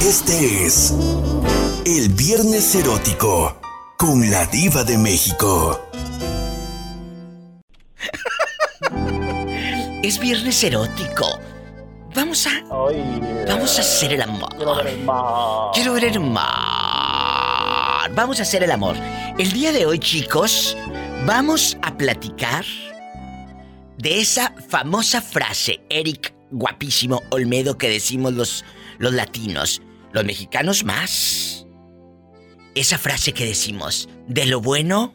Este es el Viernes Erótico con la Diva de México. Es viernes erótico. Vamos a. Vamos a hacer el amor. Quiero ver el mar. Quiero ver el mar. Vamos a hacer el amor. El día de hoy, chicos, vamos a platicar de esa famosa frase, Eric guapísimo Olmedo, que decimos los, los latinos, los mexicanos más. Esa frase que decimos, de lo bueno,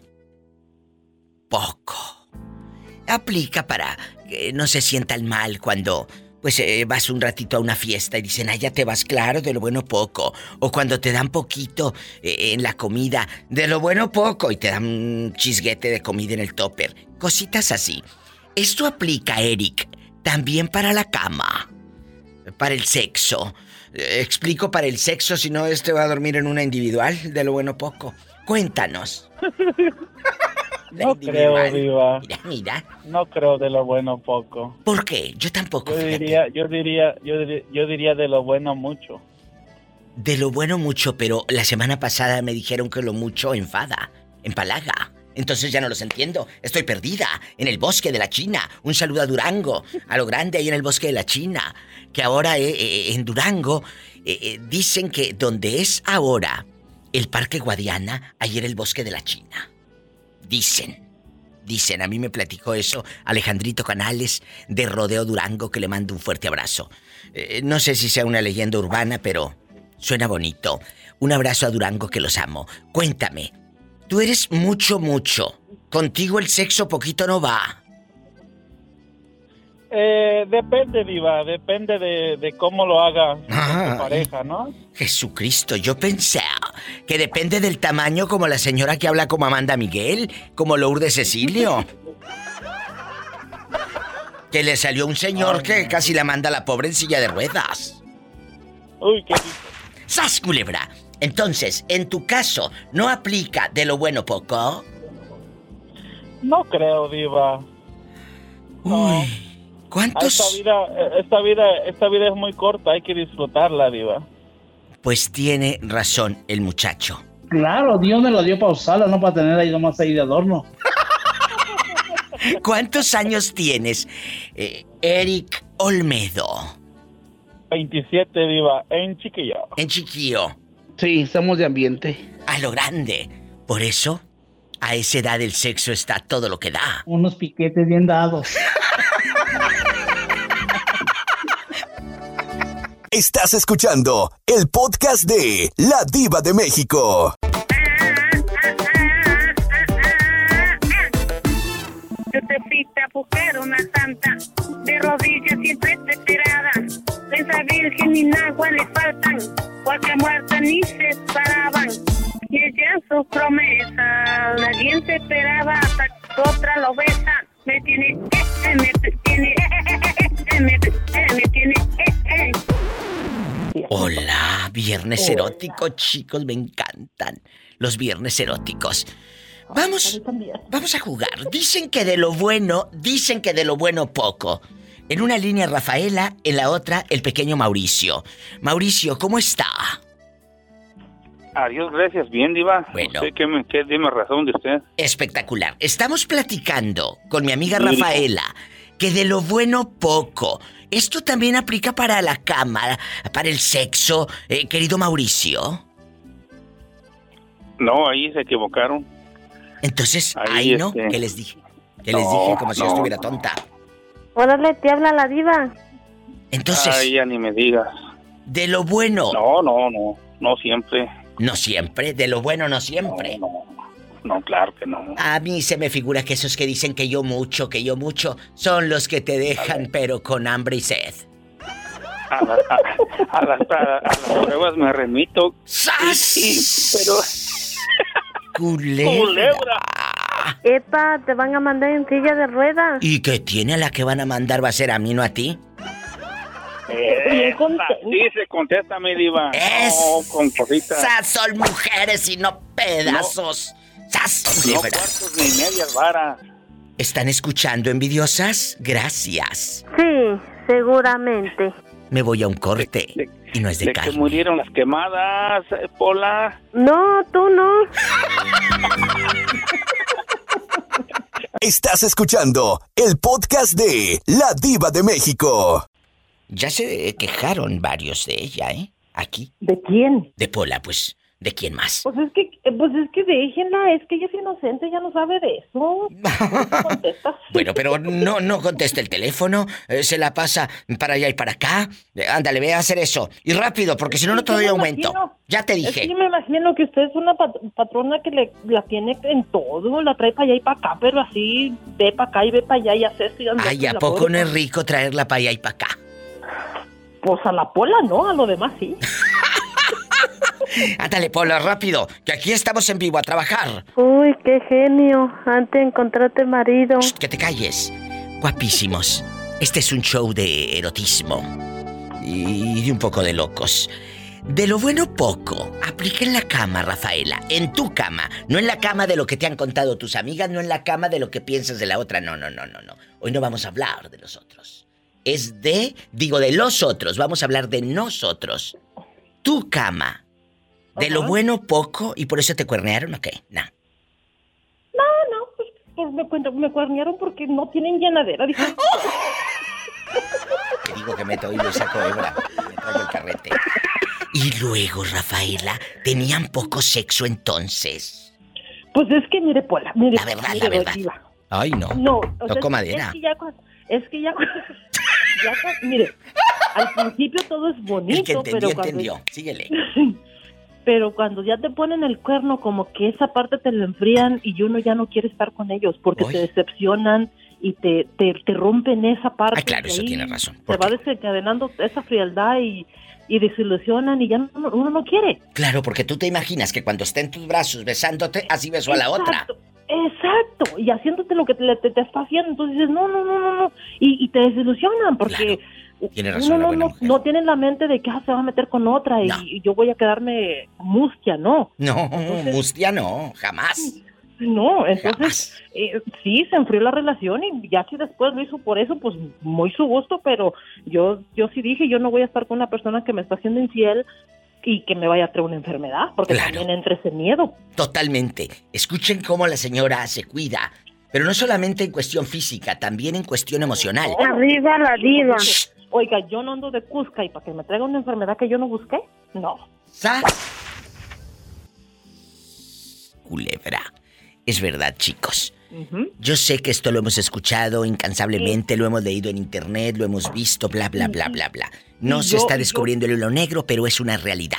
poco. Aplica para que no se sientan mal cuando pues eh, vas un ratito a una fiesta y dicen, ah, ya te vas claro, de lo bueno poco. O cuando te dan poquito eh, en la comida, de lo bueno poco, y te dan un chisguete de comida en el topper. Cositas así. Esto aplica, Eric, también para la cama, para el sexo. Explico para el sexo, si no, este va a dormir en una individual, de lo bueno poco. Cuéntanos. La No creo. Diva. Mira, mira. No creo de lo bueno poco. ¿Por qué? Yo tampoco. Yo fíjate. diría, yo diría, yo diría, yo diría de lo bueno mucho. De lo bueno mucho, pero la semana pasada me dijeron que lo mucho enfada, empalaga. Entonces ya no los entiendo. Estoy perdida en el bosque de la China. Un saludo a Durango, a lo grande ahí en el bosque de la China. Que ahora eh, eh, en Durango eh, eh, dicen que donde es ahora el Parque Guadiana, ahí era el bosque de la China. Dicen. Dicen, a mí me platicó eso Alejandrito Canales de Rodeo Durango, que le mando un fuerte abrazo. Eh, no sé si sea una leyenda urbana, pero suena bonito. Un abrazo a Durango que los amo. Cuéntame, tú eres mucho, mucho. Contigo el sexo poquito no va. Eh, depende, Diva, depende de, de cómo lo haga Ah, tu pareja, ¿no? Jesucristo, yo pensé que depende del tamaño como la señora que habla como Amanda Miguel, como Lourdes Cecilio. Que le salió un señor que casi la manda a la pobre en silla de ruedas. Uy, qué ¡Sas, culebra! Entonces, en tu caso, ¿no aplica de lo bueno poco? No creo, Diva. No. Uy, ¿cuántos? Esta vida, esta vida, esta vida es muy corta, hay que disfrutarla, Diva. Pues tiene razón el muchacho. Claro, Dios me lo dio para usarlo, no para tener ahí nomás ahí de adorno. ¿Cuántos años tienes, eh, Eric Olmedo? 27, Diva, en chiquillo. En chiquillo. Sí, somos de ambiente. A lo grande. Por eso, a esa edad el sexo está todo lo que da. Unos piquetes bien dados. Estás escuchando el podcast de La Diva de México. Yo te fuiste a buscar una santa, de rodillas siempre te esperaba. Esa virgen ni agua le faltan, porque muerta ni se paraban. Y ella sus promesas, nadie se esperaba hasta que otra lo besa. Me tiene, eh, eh, me tiene, eh, eh, eh, eh, me, eh, me tiene, eh, eh. Hola, viernes erótico, chicos, me encantan los viernes eróticos. Vamos, vamos a jugar. Dicen que de lo bueno, dicen que de lo bueno poco. En una línea Rafaela, en la otra el pequeño Mauricio. Mauricio, ¿cómo está? Adiós, gracias. Bien, Diva. Bueno. Sé me, dime razón de usted. Espectacular. Estamos platicando con mi amiga. Rafaela que de lo bueno poco. Esto también aplica para la cama, para el sexo, eh, querido Mauricio. No, ahí se equivocaron. Entonces, Ahí, ahí no, este, ¿qué les dije? ¿Qué les dije? Como si yo estuviera no. Órale, te habla la diva. Entonces, Ay, ya ni me digas. de lo bueno, No, no, no. No siempre. no siempre, de lo bueno no siempre. No, no, claro que no. A mí se me figura que esos que dicen que yo mucho, que yo mucho, son los que te dejan pero con hambre y sed. A, la- a- a las, a- a las pruebas me remito. ¡Sas! Sí, pero Culebra. Culebra. Epa, te van a mandar en silla de ruedas. ¿Y qué tiene a la que van a mandar va a ser a mí, no a ti? eh, sí se contesta, mi diva. Es- No, con cositas. ¡Sas! Son mujeres y no pedazos. ¡Sas! No Culebra. cuartos ni medias varas. ¿Están escuchando, envidiosas? Gracias. Sí, seguramente. Me voy a un corte. ¿De, Y no es de, de carne. que murieron las quemadas, eh, Pola. No, tú no. Estás escuchando el podcast de La Diva de México. Ya se quejaron varios de ella, ¿eh? Aquí. ¿De quién? De Pola, pues. ¿De quién más? Pues es que, pues es que déjenla, es que ella es inocente, ella no sabe de eso. Bueno, pero no, no contesta el teléfono, eh, se la pasa para allá y para acá. Eh, ándale, ve a hacer eso. Y rápido, porque si no, no te doy me aumento. imagino- Ya te Es que dije. yo me imagino que usted es una pat- patrona que le, la tiene en todo, la trae para allá y para acá, pero así ve para acá y ve para allá y hace esto y anda Ay, ¿a poco pobre- no es rico traerla para allá y para acá? Pues a la pola no, a lo demás sí. Ándale, Pola, rápido, que aquí estamos en vivo a trabajar. Uy, qué genio. Antes de encontrarte marido. Shh, que te calles. Guapísimos. Este es un show de erotismo. Y de un poco de locos. De lo bueno poco, aplica en la cama, Rafaela. En tu cama. No en la cama de lo que te han contado tus amigas, no en la cama de lo que piensas de la otra. No, no, no, no, no. Hoy no vamos a hablar de los otros. Es de, digo, de los otros. Vamos a hablar de nosotros. Tu cama. De lo bueno poco y por eso te cuernearon, ¿o qué? No. No, no, pues, pues me, cuento- me cuernearon porque no tienen llenadera. Dije, Te digo que meto y le saco hebra. Me traigo el carrete. Y luego, Rafaela, tenían poco sexo entonces. pues es que mire, Pola, mire, La verdad, mire, la verdad. Ay, no. No, o sea, madera. Es que ya, es que ya, mire, al principio todo es bonito, El que entendió, pero cuando, entendió. Síguele. pero cuando ya te ponen el cuerno, como que esa parte te la enfrían y uno ya no quiere estar con ellos porque Uy. te decepcionan y te, te, te rompen esa parte. Ah, claro, eso tiene razón. ¿Por va desencadenando esa frialdad y, y desilusionan y ya no- uno no quiere. Claro, porque tú te imaginas que cuando esté en tus brazos besándote, así beso a la otra. Exacto, y haciéndote lo que te, te- te está haciendo, entonces dices, no, no, no, no, no, y, y te desilusionan porque Tiene razón no, no, no tiene en la mente de que ah, se va a meter con otra y, No. y yo voy a quedarme mustia, no, No, Entonces- mustia no, jamás. no, entonces eh, sí, se enfrió la relación y ya si después lo hizo por eso, pues muy su gusto, pero yo, yo sí dije, yo no voy a estar con una persona que me está haciendo infiel y que me vaya a traer una enfermedad, porque Claro. también entra ese miedo. Totalmente. Escuchen cómo la señora se cuida. Pero no solamente en cuestión física, también en cuestión emocional. Arriba la diva. Oiga, yo no ando de Cusca y para que me traiga una enfermedad que yo no busqué, no. ¡Sas! Culebra. Es verdad, chicos. Yo sé que esto lo hemos escuchado incansablemente, lo hemos leído en internet, lo hemos visto, bla, bla, bla, bla, bla. No Y se yo- está y yo- descubriendo el hilo negro, pero es una realidad.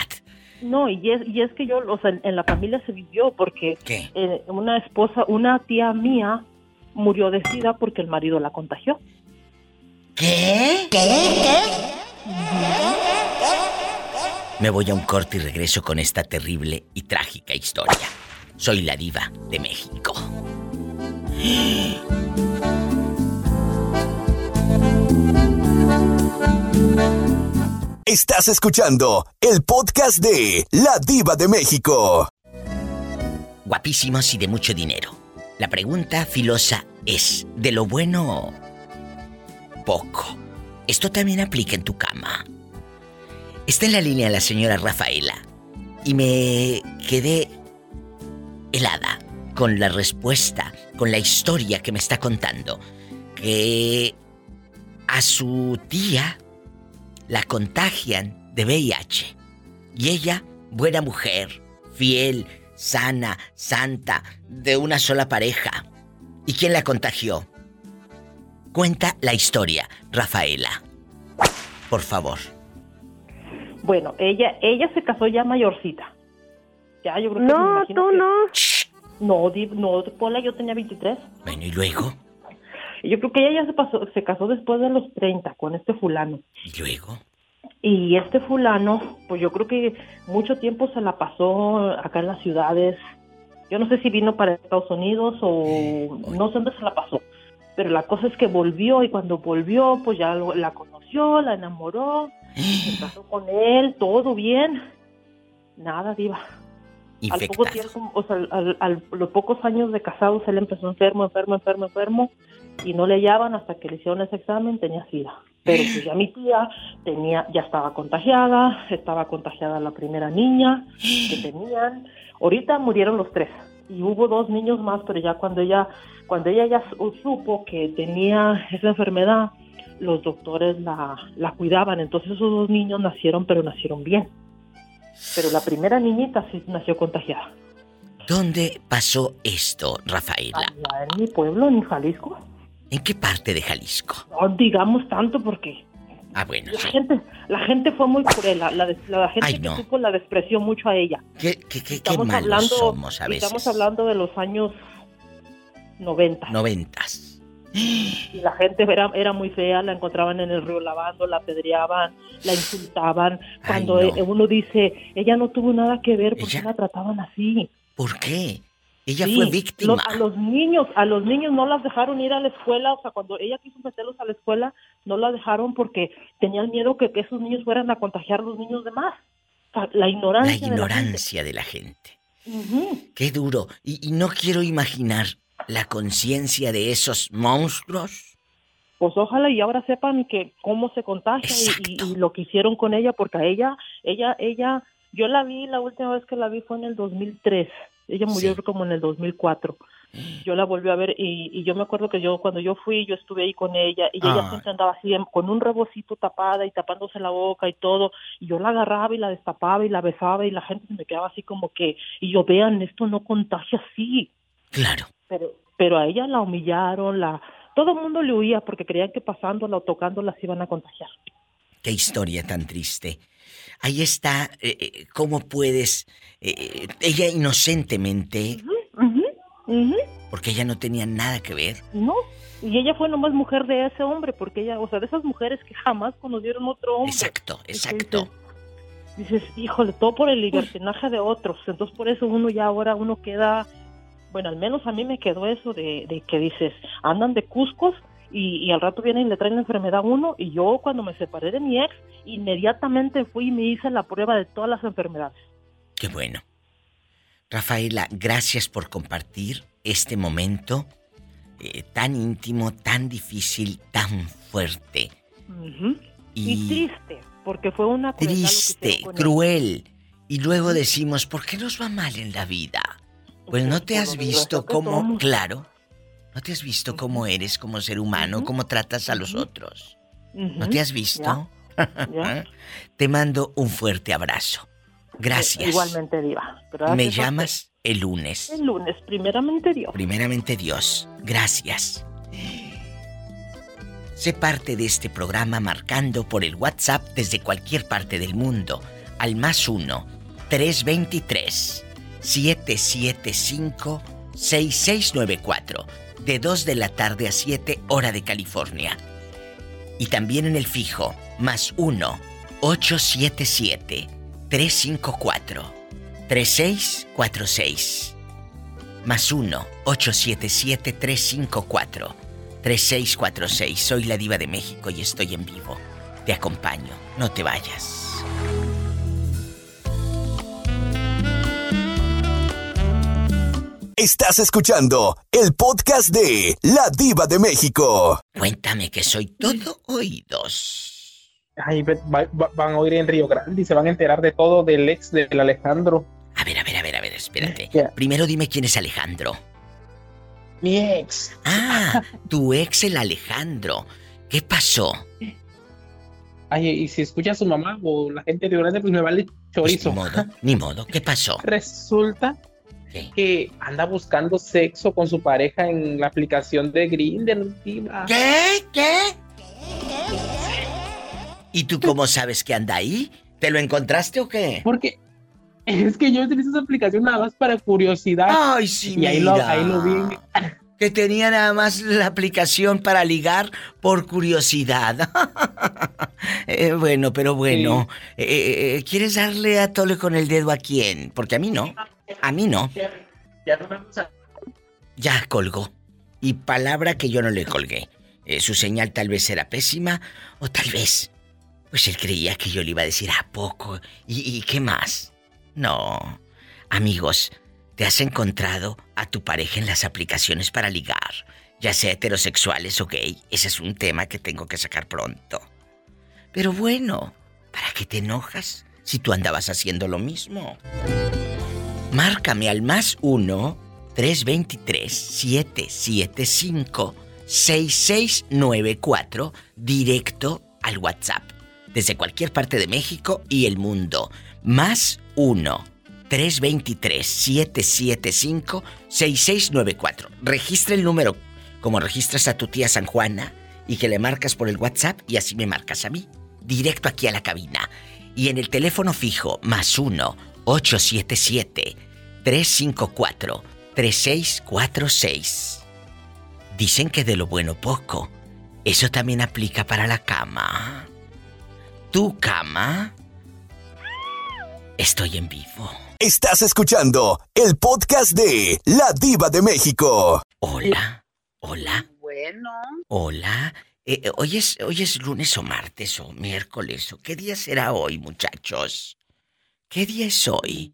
No, y es, y es que yo, o sea, en, en la familia se vivió porque eh, una esposa, una tía mía murió de sida porque el marido la contagió. ¿Qué? Me voy a un corte y regreso con esta terrible y trágica historia. Soy la diva de México. Estás escuchando el podcast de La Diva de México. Guapísimos y de mucho dinero. La pregunta filosa es, ¿de lo bueno poco? Esto también aplica en tu cama. Está en la línea la señora Rafaela y me quedé helada con la respuesta, con la historia que me está contando. Que a su tía la contagian de VIH. Y ella, buena mujer, fiel, sana, santa, de una sola pareja. ¿Y quién la contagió? Cuenta la historia, Rafaela. Por favor. Bueno, ella, ella se casó ya mayorcita. Ya, yo creo que No, tú que- no. Shh. No, di- no, Pola, yo tenía 23. Bueno, ¿y luego? Yo creo que ella ya se, pasó, se casó después de los 30 con este fulano. ¿Y luego? Y este fulano, pues yo creo que mucho tiempo se la pasó acá en las ciudades. Yo no sé si vino para Estados Unidos o no sé dónde se la pasó. Pero la cosa es que volvió y cuando volvió, pues ya lo- la conoció, la enamoró, se casó con él, todo bien. Nada, diva. Al poco tiempo, o sea, al- los pocos años de casados, él empezó enfermo, enfermo, enfermo, enfermo, y no le hallaban hasta que le hicieron ese examen, tenía sida. Pero pues ya mi tía tenía, ya estaba contagiada, estaba contagiada la primera niña que tenían. Ahorita murieron los tres y hubo dos niños más, pero ya cuando ella, cuando ella ya su- supo que tenía esa enfermedad, los doctores la, la cuidaban. Entonces esos dos niños nacieron, pero nacieron bien. Pero la primera niñita sí nació contagiada. ¿Dónde pasó esto, Rafaela? Allá en mi pueblo, en Jalisco. ¿En qué parte de Jalisco? No digamos tanto porque Ah, bueno, la sí. gente, la gente fue muy cruel. La, la, la gente Ay, que no. supo la despreció mucho a ella. ¿Qué, qué, qué, Estamos hablando, somos a veces? estamos hablando de los años 90. Noventas. Y la gente era, era muy fea, la encontraban en el río lavando, la apedreaban, la insultaban. Cuando Ay, no. uno dice, ella no tuvo nada que ver, ¿por qué la trataban así? ¿Por qué? Ella Sí, fue víctima. los- a los niños, a los niños no las dejaron ir a la escuela, o sea, cuando ella quiso meterlos a la escuela, no la dejaron porque tenían miedo que, que esos niños fueran a contagiar a los niños demás. O sea, la La ignorancia. de la gente. ignorancia de la gente. Ujú. Qué duro. Y, y no quiero imaginar la conciencia de esos monstruos. Pues ojalá y ahora sepan que cómo se contagia y- y lo que hicieron con ella, porque a ella, ella, ella, yo la vi, la última vez que la vi fue en el 2003. Ella murió Sí. como en el 2004. Yo la volví a ver y, y yo me acuerdo que yo cuando yo fui, yo estuve ahí con ella y ella Ay. siempre andaba así con un rebocito tapada y tapándose la boca y todo. Y yo la agarraba y la destapaba y la besaba y la gente se me quedaba así como que, y yo vean, esto no contagia así Claro. pero pero a ella la humillaron, la todo el mundo le huía porque creían que pasándola o tocándola se iban a contagiar. Qué historia tan triste. Ahí está, eh, eh, cómo puedes, eh, ella inocentemente, porque ella no tenía nada que ver. No, y ella fue nomás mujer de ese hombre porque ella, o sea, de esas mujeres que jamás conocieron otro hombre. Exacto, exacto. Dices, dices, híjole, todo por el libertinaje de otros. Entonces por eso uno ya ahora uno queda, bueno, al menos a mí me quedó eso de, de que dices, andan de cuscos y, y al rato vienen y le traen la enfermedad a uno. Y yo cuando me separé de mi ex, inmediatamente fui y me hice la prueba de todas las enfermedades. Qué bueno. Rafaela, gracias por compartir este momento eh, tan íntimo, tan difícil, tan fuerte. Y, Y, triste, porque fue una crueldad lo que triste, cruel. Y luego decimos, ¿por qué nos va mal en la vida? Pues no te has visto cómo, claro, no te has visto cómo eres como ser humano, cómo tratas a los otros. ¿No te has visto? Ya. Te mando un fuerte abrazo. Gracias. Igualmente, Diva. Gracias Me llamas el lunes. El lunes, primeramente Dios. Primeramente Dios, gracias. Sé parte de este programa marcando por el WhatsApp desde cualquier parte del mundo al más 1 323 775 6694 de 2 de la tarde a 7 hora de California. Y también en el fijo más 1 877 354 3646 más 1-877-354-3646. Soy la diva de México y estoy en vivo. Te acompaño. No te vayas. Estás escuchando el podcast de La Diva de México. Cuéntame que soy todo oídos. Ay, va- va- van a oír en Río Grande y se van a enterar de todo del ex del Alejandro. A ver, a ver, a ver, a ver, espérate. Primero dime quién es Alejandro. Mi ex. Ah, tu ex el Alejandro. ¿Qué pasó? Ay, y si escucha a su mamá o la gente de Río Grande, pues me vale Pues chorizo. ni modo, ni modo. ¿Qué pasó? Resulta ¿Qué? que anda buscando sexo con su pareja en la aplicación de Grindr. diva. ¿Qué? ¿Qué? ¿Y tú cómo sabes que anda ahí? ¿Te lo encontraste o qué? Porque es que yo utilizo esa aplicación nada más para curiosidad. Ay, sí, y ahí lo, ahí lo vi. Que tenía nada más la aplicación para ligar por curiosidad. Eh, bueno, pero bueno. Eh, eh, ¿Quieres darle a tole con el dedo a quién? Porque a mí no. A mí no. Ya, no vamos a- Ya colgó. Y palabra que yo no le colgué. Eh, su señal tal vez era pésima o tal vez... Pues él creía que yo le iba a decir a poco. ¿Y, y qué más? No. Amigos, ¿te has encontrado a tu pareja en las aplicaciones para ligar? Ya sea heterosexuales o gay. Ese es un tema que tengo que sacar pronto. Pero bueno, ¿para qué te enojas si tú andabas haciendo lo mismo? Márcame al más 1 323 775 6694 directo al WhatsApp desde cualquier parte de México y el mundo. Más 1 323 775 6694. Registra el número como registras a tu tía San Juana y que le marcas por el WhatsApp y así me marcas a mí. Directo aquí a la cabina. Y en el teléfono fijo más 1 877 354 3646. Dicen que de lo bueno poco. Eso también aplica para la cama. ¿Tu cama? Estoy en vivo. Estás escuchando el podcast de La Diva de México. Hola. Hola. Bueno. Hola. Eh, eh, hoy, es, ¿Hoy es lunes o martes o miércoles o qué día será hoy, muchachos? ¿Qué día es hoy?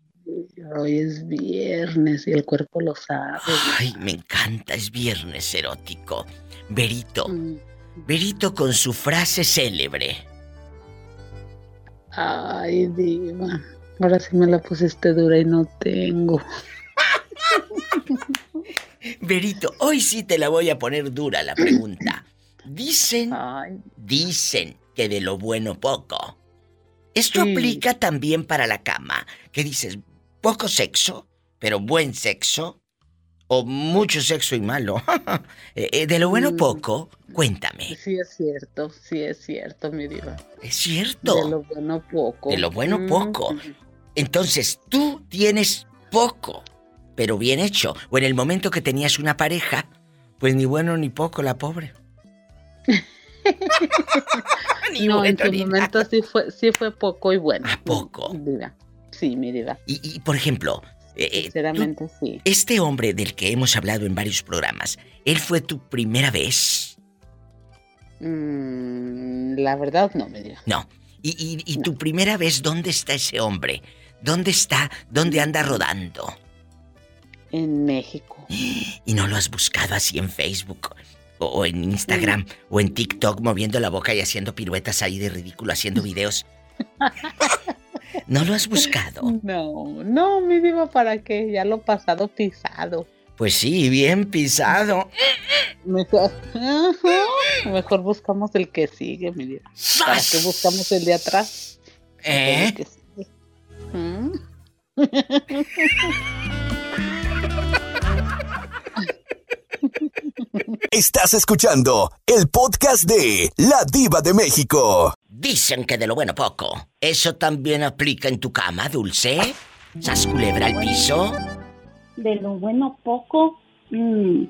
Hoy es viernes y el cuerpo lo sabe. Ay, me encanta, es viernes erótico. Berito. Berito con su frase célebre. Ay, diva. Ahora sí me la pusiste dura y no tengo. Berito, hoy sí te la voy a poner dura la pregunta. Dicen, dicen que de lo bueno poco. Esto aplica también para la cama. Que dices, poco sexo, pero buen sexo. O mucho sexo y malo. Eh, eh, de lo bueno poco, cuéntame. Sí es cierto, sí es cierto, mi diva. Es cierto. De lo bueno poco. De lo bueno poco. Entonces, tú tienes poco, pero bien hecho. O en el momento que tenías una pareja, pues ni bueno ni poco, la pobre. no, en tu momento sí fue, sí fue poco y bueno. ¿A poco? Diva. Sí, mi diva. Y, por ejemplo, eh, Sinceramente, sí. Este hombre del que hemos hablado en varios programas, ¿él fue tu primera vez? Mm, la verdad no, me diga. No. ¿Y, y, tu primera vez dónde está ese hombre? ¿Dónde está? ¿Dónde anda rodando? En México. ¿Y no lo has buscado así en Facebook? O, en Instagram, o en TikTok moviendo la boca y haciendo piruetas ahí de ridículo, haciendo videos. ¿No lo has buscado? No, no, mi diva, ¿para qué? Ya lo pasado pisado. Pues sí, bien pisado. Mejor, mejor buscamos el que sigue, mi diva. ¿Para qué buscamos el de atrás? ¿Eh? ¿Mm? Estás escuchando el podcast de La Diva de México. Dicen que de lo bueno poco. ¿Eso también aplica en tu cama, Dulce? ¿Sas culebra al piso? De lo bueno poco. mm,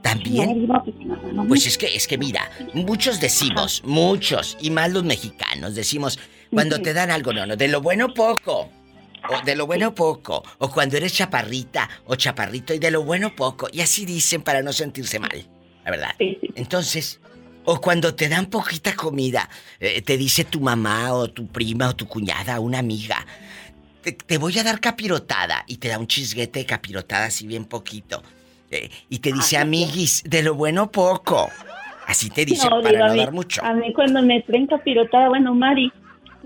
¿También? pues, Pues es que, es que mira, muchos decimos, muchos, y más los mexicanos, decimos, cuando te dan algo, no, no, de lo bueno poco. O de lo bueno poco. O cuando eres chaparrita o chaparrito y de lo bueno poco. Y así dicen para no sentirse mal. La verdad. Entonces, o cuando te dan poquita comida, eh, te dice tu mamá o tu prima o tu cuñada, una amiga, te, te voy a dar capirotada. Y te da un chisguete de capirotada así bien poquito. Eh, y te dice, amiguis, de lo bueno poco. Así te dice No, para digo, no mí- dar mucho. A mí cuando me traen capirotada, bueno, Mari,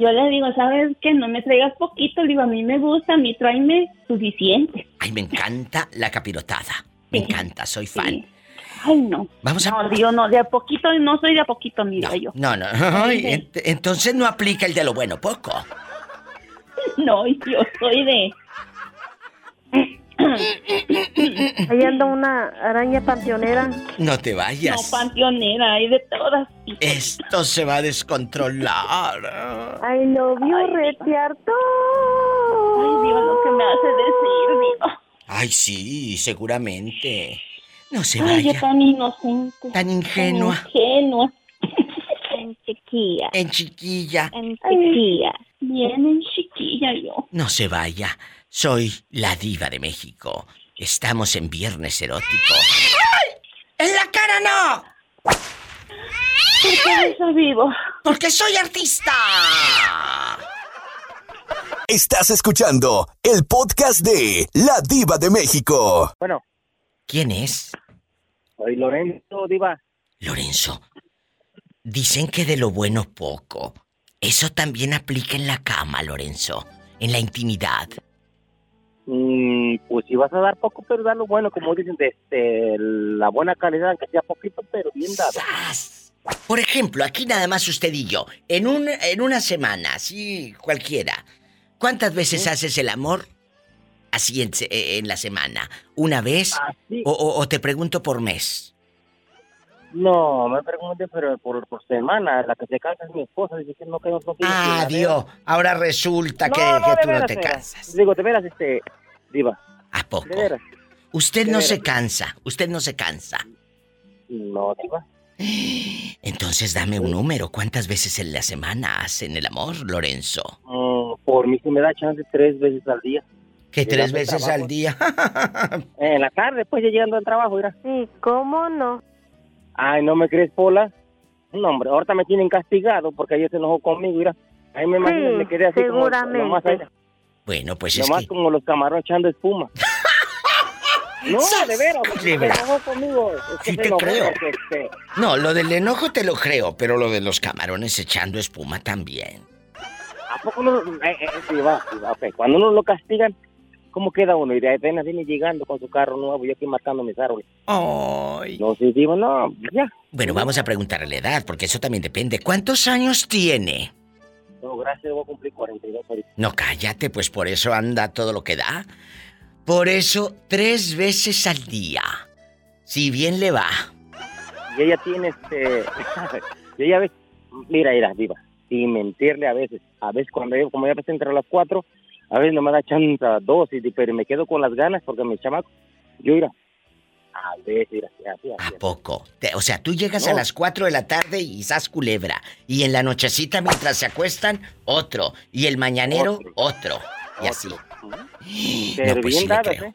yo le digo, ¿sabes qué? No me traigas poquito, le digo, a mí me gusta, a mí tráeme suficiente. Ay, me encanta la capirotada. Me encanta, soy fan. Ay, no. Vamos a... No, digo, no, de a poquito, no soy de a poquito, mira yo. No, no. Ay, ent- entonces no aplica el de lo bueno poco. No, yo soy de... Ahí anda una araña panteonera. No te No, vayas. panteonera, hay de todas. Esto se va a descontrolar. Ay, lo vio retear todo. Ay, Dios, lo que me hace decir, digo. Ay, sí, seguramente. No se Ay, yo vaya. tan inocente. Tan ingenua. Tan ingenua. En chiquilla. En chiquilla. En chiquilla. Bien en chiquilla yo. No se vaya. Soy la diva de México. Estamos en Viernes Erótico. ¡Ay! ¡En la cara no! ¿Por qué eso vivo? Porque soy artista. Estás escuchando el podcast de La Diva de México. Bueno, ¿Quién es? soy Lorenzo Diva. Lorenzo. Dicen que de lo bueno poco. Eso también aplica en la cama, Lorenzo, en la intimidad. Mm, pues si vas a dar poco, pero da lo bueno, como dicen, de, la buena calidad, aunque sea poquito, pero bien dado. Por ejemplo, aquí nada más usted y yo, en, un, en una semana, así cualquiera, ¿cuántas veces haces el amor así en, en la semana? ¿Una vez? O, o- o te pregunto por mes? No, me pregunté, pero por, por semana, la que se casa es mi esposa, dice que no, que no, no tiene Ah, Dios, ahora resulta que, No, no, que de tú no te cansas. Digo, de veras, este, diva. ¿A poco? De veras. Usted De no veras. se cansa, usted no se cansa. No, diva. Entonces dame un número, ¿cuántas veces en la semana hacen el amor, Lorenzo? Mm, por mí se me da chance tres veces al día. ¿Que De tres veces trabajo. al día? En la tarde, pues ya llegando al trabajo, mira. Sí, ¿cómo no? Ay, ¿no me crees, Pola? No, hombre, ahorita me tienen castigado porque ayer se enojó conmigo, mira. Ahí me imagino, Sí, me quedé así como seguramente. nomás, ahí, Bueno, pues es nomás que... como los camarones echando espuma. No, de veras, De se veras. enojó conmigo. Es que Sí se te enojó creo. porque, este, No, lo del enojo te lo creo, pero lo de los camarones echando espuma también. ¿A poco no? Eh, eh, sí, va, sí, va, ok. Cuando uno lo castigan, ¿cómo queda uno? Y de apenas viene llegando con su carro nuevo, yo aquí marcando mis árboles. Ay. No, sí, digo, no, ya. Bueno, vamos a preguntarle la edad, porque eso también depende. ¿Cuántos años tiene? No, gracias, voy a cumplir 42 ahorita. No, cállate, pues por eso anda todo lo que da. Por eso, tres veces al día. Si bien le va. Y ella tiene este. y ella ves. Mira, mira, viva. Sin mentirle a veces. A veces cuando yo, como ya ves entre las cuatro, a veces no me da chance a dos, y, pero me quedo con las ganas porque mi chamaco. Yo, mira. A veces, así, así. ¿A poco? O sea, tú llegas a las 4 de la tarde y sas culebra. Y en la nochecita, mientras se acuestan, otro. Y el mañanero, otro. Y así. Pero No, pues bien sí dadas, creo. ¿eh?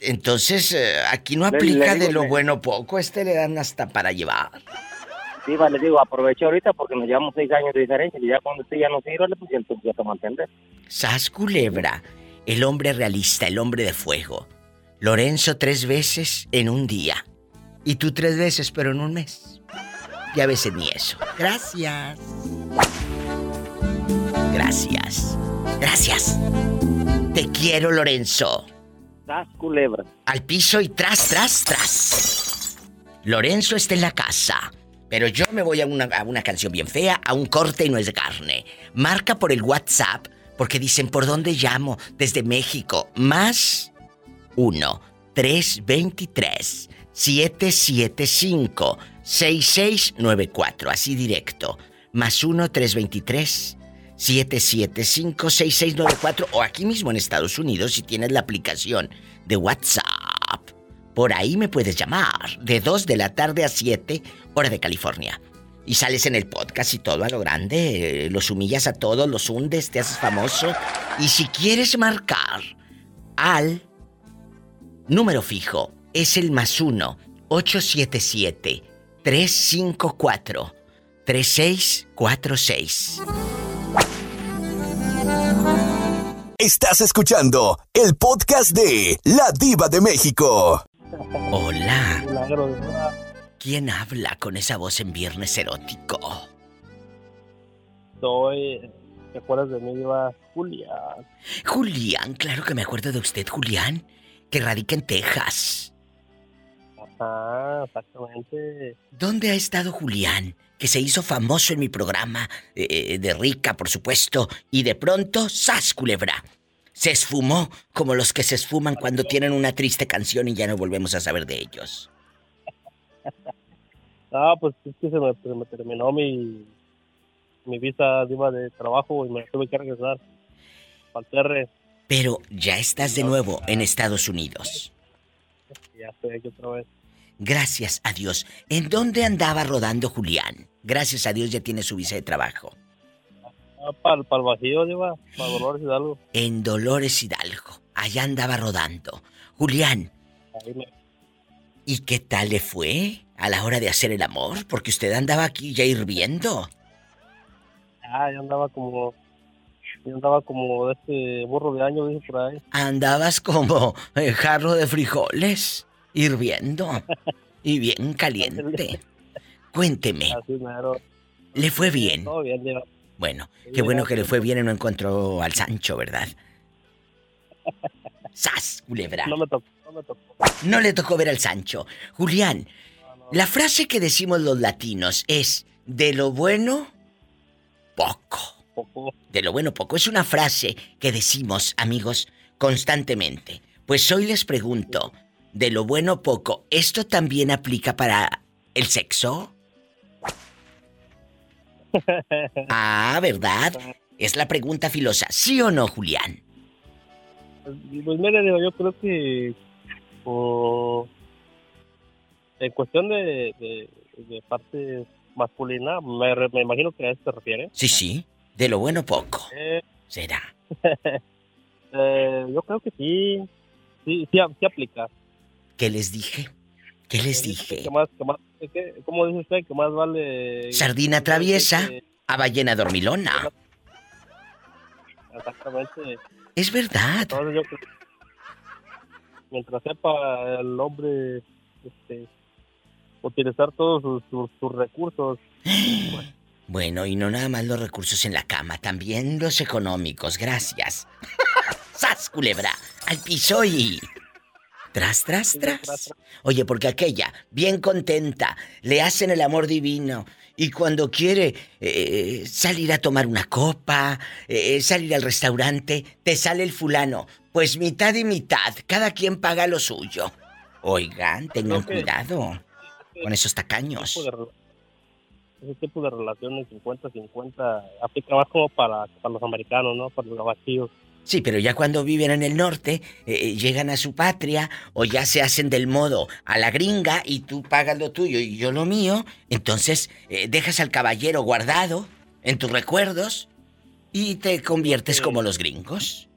Entonces, eh, aquí no Le- aplica le de lo le- bueno poco. Este le dan hasta para llevar. Sí, vale, digo, aproveché ahorita porque nos llevamos seis años de diferencia y ya cuando usted ya no sirve, pues ya te mantendré. Sas Culebra, el hombre realista, el hombre de fuego. Lorenzo tres veces en un día. Y tú tres veces, pero en un mes. Y a veces ni eso. Gracias. Gracias. Gracias. Te quiero, Lorenzo. Das culebra. Al piso y tras, tras, tras. Lorenzo está en la casa. Pero yo me voy a una, a una canción bien fea, a un corte y no es carne. Marca por el WhatsApp, porque dicen, ¿por dónde llamo? Desde México. Más 1 323 775 6694. Así directo. Más 1 323 775 6694. O aquí mismo en Estados Unidos, si tienes la aplicación de WhatsApp. Por ahí me puedes llamar. De 2 de la tarde a 7, hora de California. Y sales en el podcast y todo a lo grande. eh, Los humillas a todos, los hundes, te haces famoso. Y si quieres marcar al número fijo, es el más 1 877 354 3646. Estás escuchando el podcast de La Diva de México. Hola. ¿Quién habla con esa voz en viernes erótico? Soy. ¿Te acuerdas de mí? Iba Julia. Julián, claro que me acuerdo de usted, Julián, que radica en Texas. Ajá, exactamente. ¿Dónde ha estado Julián? Que se hizo famoso en mi programa, eh, de rica, por supuesto, y de pronto, ¡sas, culebra! Se esfumó como los que se esfuman cuando tienen una triste canción y ya no volvemos a saber de ellos. Ah, pues es que se me, se me terminó mi, mi visa diva de trabajo y me tuve que regresar al TR. Pero ya estás de nuevo en Estados Unidos. Ya estoy aquí otra vez. Gracias a Dios. ¿En dónde andaba rodando Julián? Gracias a Dios ya tiene su visa de trabajo. Ah, para el Bajío, diva, para Dolores Hidalgo. En Dolores Hidalgo. Allá andaba rodando. Julián, me, ¿y qué tal le fue a la hora de hacer el amor? Porque usted andaba aquí ya hirviendo. ah, ya andaba como, ya andaba como de este burro de año, dije por ahí. Andabas como eh, jarro de frijoles, hirviendo y bien caliente. Cuénteme. Así mero. ¿Le fue bien? Todo bien, Diva. Bueno, qué bueno que le fue bien y no encontró al Sancho, ¿verdad? ¡Sas, culebra! No me tocó, no me tocó. No le tocó ver al Sancho. Julián, la frase que decimos los latinos es de lo bueno, poco. Poco. De lo bueno, poco. Es una frase que decimos, amigos, constantemente. Pues hoy les pregunto, de lo bueno, poco, ¿esto también aplica para el sexo? Ah, ¿verdad? Es la pregunta filosa. ¿Sí o no, Julián? Pues mire, digo, yo creo que oh, en cuestión de, de, de parte masculina, me, me imagino que a eso se refiere. Sí, sí. De lo bueno, poco. Eh, Será. eh, yo creo que sí, sí, sí, sí aplica. ¿Qué les dije? ¿Qué les dije? Que más, que, ¿Cómo dice usted? Que más vale... Sardina traviesa a ballena dormilona. Exactamente. Es verdad. Entonces yo mientras sepa el hombre este, utilizar todos sus, sus- sus recursos, Bueno, y no nada más los recursos en la cama, también los económicos, gracias. ¡Sas, culebra! Al piso y... Tras, tras, tras. Oye, porque aquella, bien contenta, le hacen el amor divino. Y cuando quiere eh, salir a tomar una copa, eh, salir al restaurante, te sale el fulano. Pues mitad y mitad, cada quien paga lo suyo. Oigan, tengan cuidado con esos tacaños. ese tipo de relaciones 50-50 aplica más como para, para los americanos, ¿no? Para los gabachillos. Sí, pero ya cuando viven en el norte, eh, eh, llegan a su patria o ya se hacen del modo a la gringa y tú pagas lo tuyo y yo lo mío, entonces eh, dejas al caballero guardado en tus recuerdos y te conviertes como los gringos.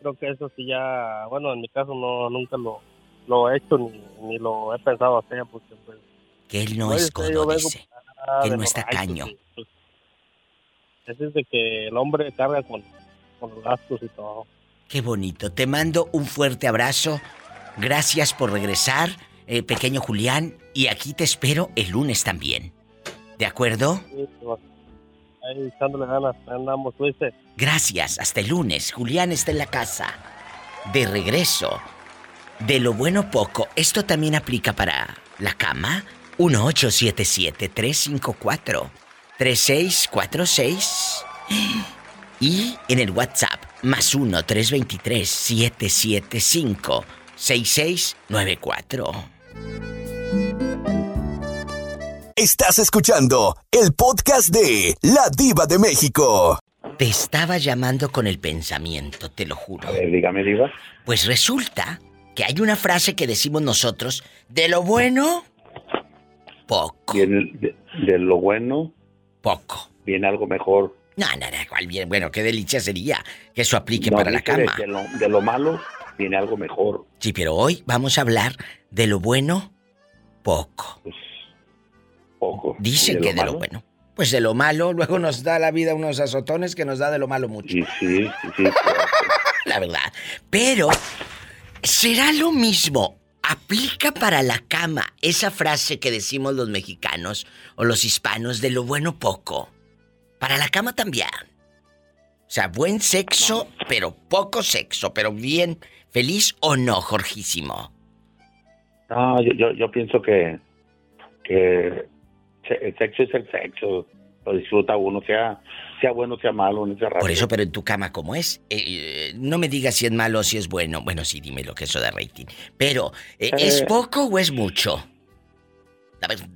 Creo que eso sí ya, bueno, en mi caso no nunca lo, lo he hecho ni, ni lo he pensado hacer porque pues... Que él no Oye, es codo, dice. Que él no está caño. pues, Eso es de que el hombre carga con, con los gastos y todo. Qué bonito. Te mando un fuerte abrazo. Gracias por regresar, eh, pequeño Julián. Y aquí te espero el lunes también. ¿De acuerdo? Sí, pues, ahí echándole ganas, andamos, ¿viste? Gracias, hasta el lunes. Julián está en la casa. De regreso. De lo bueno poco, esto también aplica para la cama. 1877-354-3646. Y en el WhatsApp, más 1-323-775-6694. Estás escuchando el podcast de La Diva de México. Te estaba llamando con el pensamiento, te lo juro. dígame, Diva. Pues resulta que hay una frase que decimos nosotros, de lo bueno, poco. Viene de, de lo bueno. Poco. Viene algo mejor. No, no, no, bien, bueno, qué delicia sería que eso aplique No, para la de- cama. De, lo, de lo malo viene algo mejor. Sí, pero hoy vamos a hablar de lo bueno, poco. Poco. Dicen ¿Y de que lo de lo bueno. Pues de lo malo, luego nos da la vida unos azotones que nos da de lo malo mucho. Sí, sí, sí. la verdad. Pero, ¿será lo mismo? ¿Aplica para la cama esa frase que decimos los mexicanos o los hispanos de lo bueno poco? Para la cama también. O sea, buen sexo, pero poco sexo, pero bien feliz o no, Jorgísimo. No, yo, yo, yo pienso que, que el sexo es el sexo. Lo disfruta uno, sea, sea bueno, sea malo, no sea rápido. Por eso, pero en tu cama, ¿cómo es? Eh, eh, no me digas si es malo o si es bueno. Bueno, sí, dime lo que eso de rating. Pero, eh, ¿es Eh. poco o es mucho? La verdad.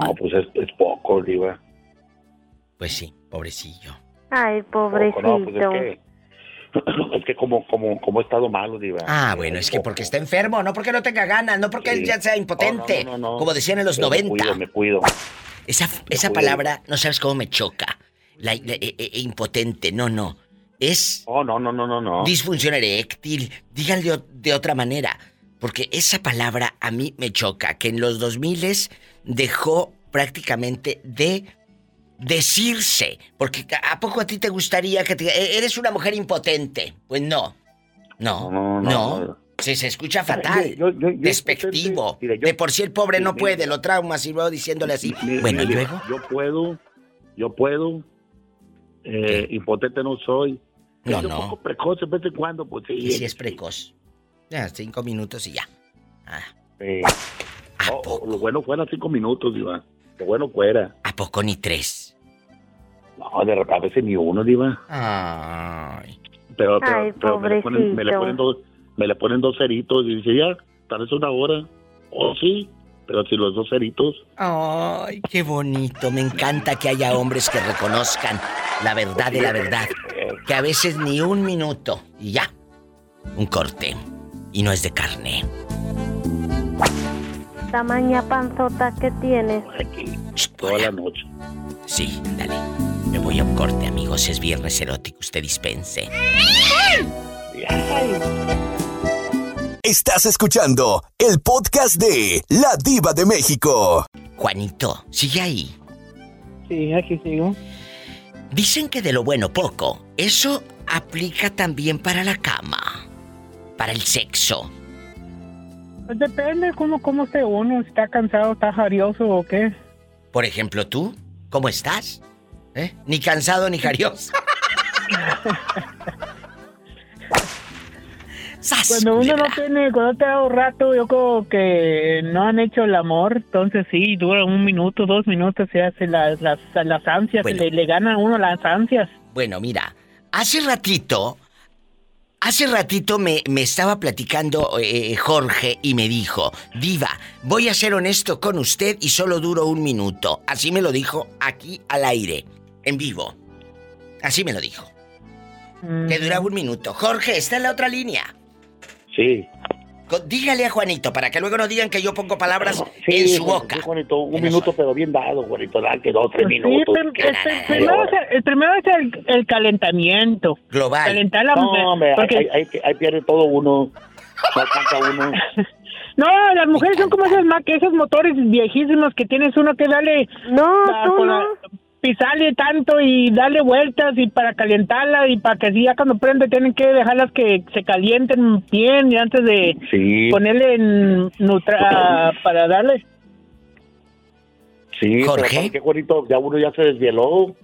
No, pues es, es poco, Diva. Pues sí, pobrecillo. Ay, Poco, pobrecito. no, pues es que, es que como, como, como he estado malo, Diva. Ah, bueno, es que porque está enfermo, no porque no tenga ganas, no porque él ya sea impotente. No, no, no, no. Como decían en los Pero me 90. cuido, me cuido. Esa, esa cuido. palabra, no sabes cómo me choca. La, la- e- e- impotente, no, no. Es Oh, no, no, no, no, no. disfunción eréctil. Díganle de otra manera. Porque esa palabra a mí me choca, que en los 2000 dejó prácticamente de decirse. Porque ¿a poco a ti te gustaría que te... e- Eres una mujer impotente? Pues no. No, no. no, no. Se, se escucha fatal. Yo- yo- yo- despectivo. de por sí el pobre no puede, lo traumas y luego diciéndole así. Bueno, ¿y luego? Yo puedo, yo puedo, eh, impotente no soy. No, no. Un poco precoz de vez en cuando, pues sí. Y si es precoz. Ya, cinco minutos y ya. Eh, oh, lo bueno fuera cinco minutos, Diva. Lo bueno fuera. ¿A poco ni tres? No, de repente a veces ni uno, Diva. Ay. Pero, pero, Ay, pero me, le ponen, me le pobrecito. ponen dos, me le ponen dos ceritos y dice, ya, tal vez una hora. Oh, sí, pero si los dos ceritos. Ay, qué bonito. Me encanta que haya hombres que reconozcan la verdad de la verdad. Que a veces ni un minuto y ya. Un corte. Y no es de carne. Tamaña panzota que tienes. Toda la noche. Sí, dale. Me voy a un corte, amigos. Es viernes erótico. Usted dispense. Estás escuchando el podcast de La Diva de México. Juanito, sigue ahí. Sí, aquí sigo. Dicen que de lo bueno poco. Eso aplica también para la cama. Para el sexo. Pues depende cómo, cómo esté uno, si está cansado, está jarioso o qué. Por ejemplo, tú, ¿cómo estás? ¿Eh? Ni cansado ni jarioso. ¡Sas, Cuando uno no tiene, cuando te ha dado rato, yo creo que no han hecho el amor, entonces sí, dura un minuto, dos minutos, se hace las, las, las ansias, Bueno. le, le gana a uno las ansias. Bueno, mira, hace ratito, hace ratito me, me estaba platicando eh, Jorge y me dijo, Diva, voy a ser honesto con usted y solo duro un minuto. Así me lo dijo aquí al aire, en vivo. Así me lo dijo. Que duraba un minuto. Jorge, está en la otra línea. Sí. Dígale a Juanito para que luego no digan que yo pongo palabras en Sí, su Juan- boca. sí, Juanito, un minuto, pero bien dado, Juanito. Da que dos, tres Sí, minutos. pero este, primero, es, el primero es el, el calentamiento. Global. Calentar la No, hombre, porque- ahí, ahí- ahí pierde todo uno. No alcanza uno. No, las mujeres son como que esos motores viejísimos que tienes uno que darle... No, la- tú no. la- pisarle tanto y darle vueltas y para calentarla y para que así ya cuando prende tienen que dejarlas que se calienten bien y antes de Sí. ponerle en nutra para darle. Sí, Jorge. pero ¿para qué, Juanito? Ya uno ya se desvieló.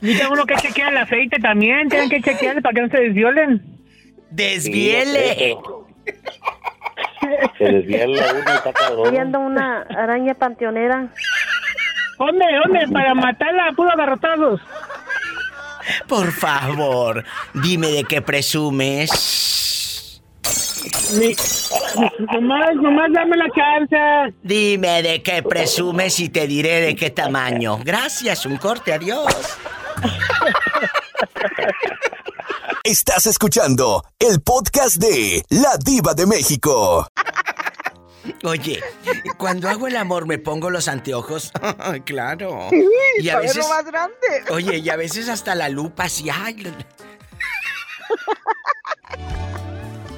Dice uno que chequear el aceite también, tienen que chequearle para que no se desviolen. ¡Desviele! Se desviela uno y está cabrón. Viendo una araña panteonera. ¿Dónde, dónde? Para matarla a puros garrotazos. Por favor, dime de qué presumes. Mi- nomás, nomás dame la chance. Dime de qué presumes y te diré de qué tamaño. Gracias, un corte, adiós. Estás escuchando el podcast de La Diva de México. Oye, cuando hago el amor me pongo los anteojos. claro. Sí, Y a veces. más grande. Oye, y a veces hasta la lupa así. ay.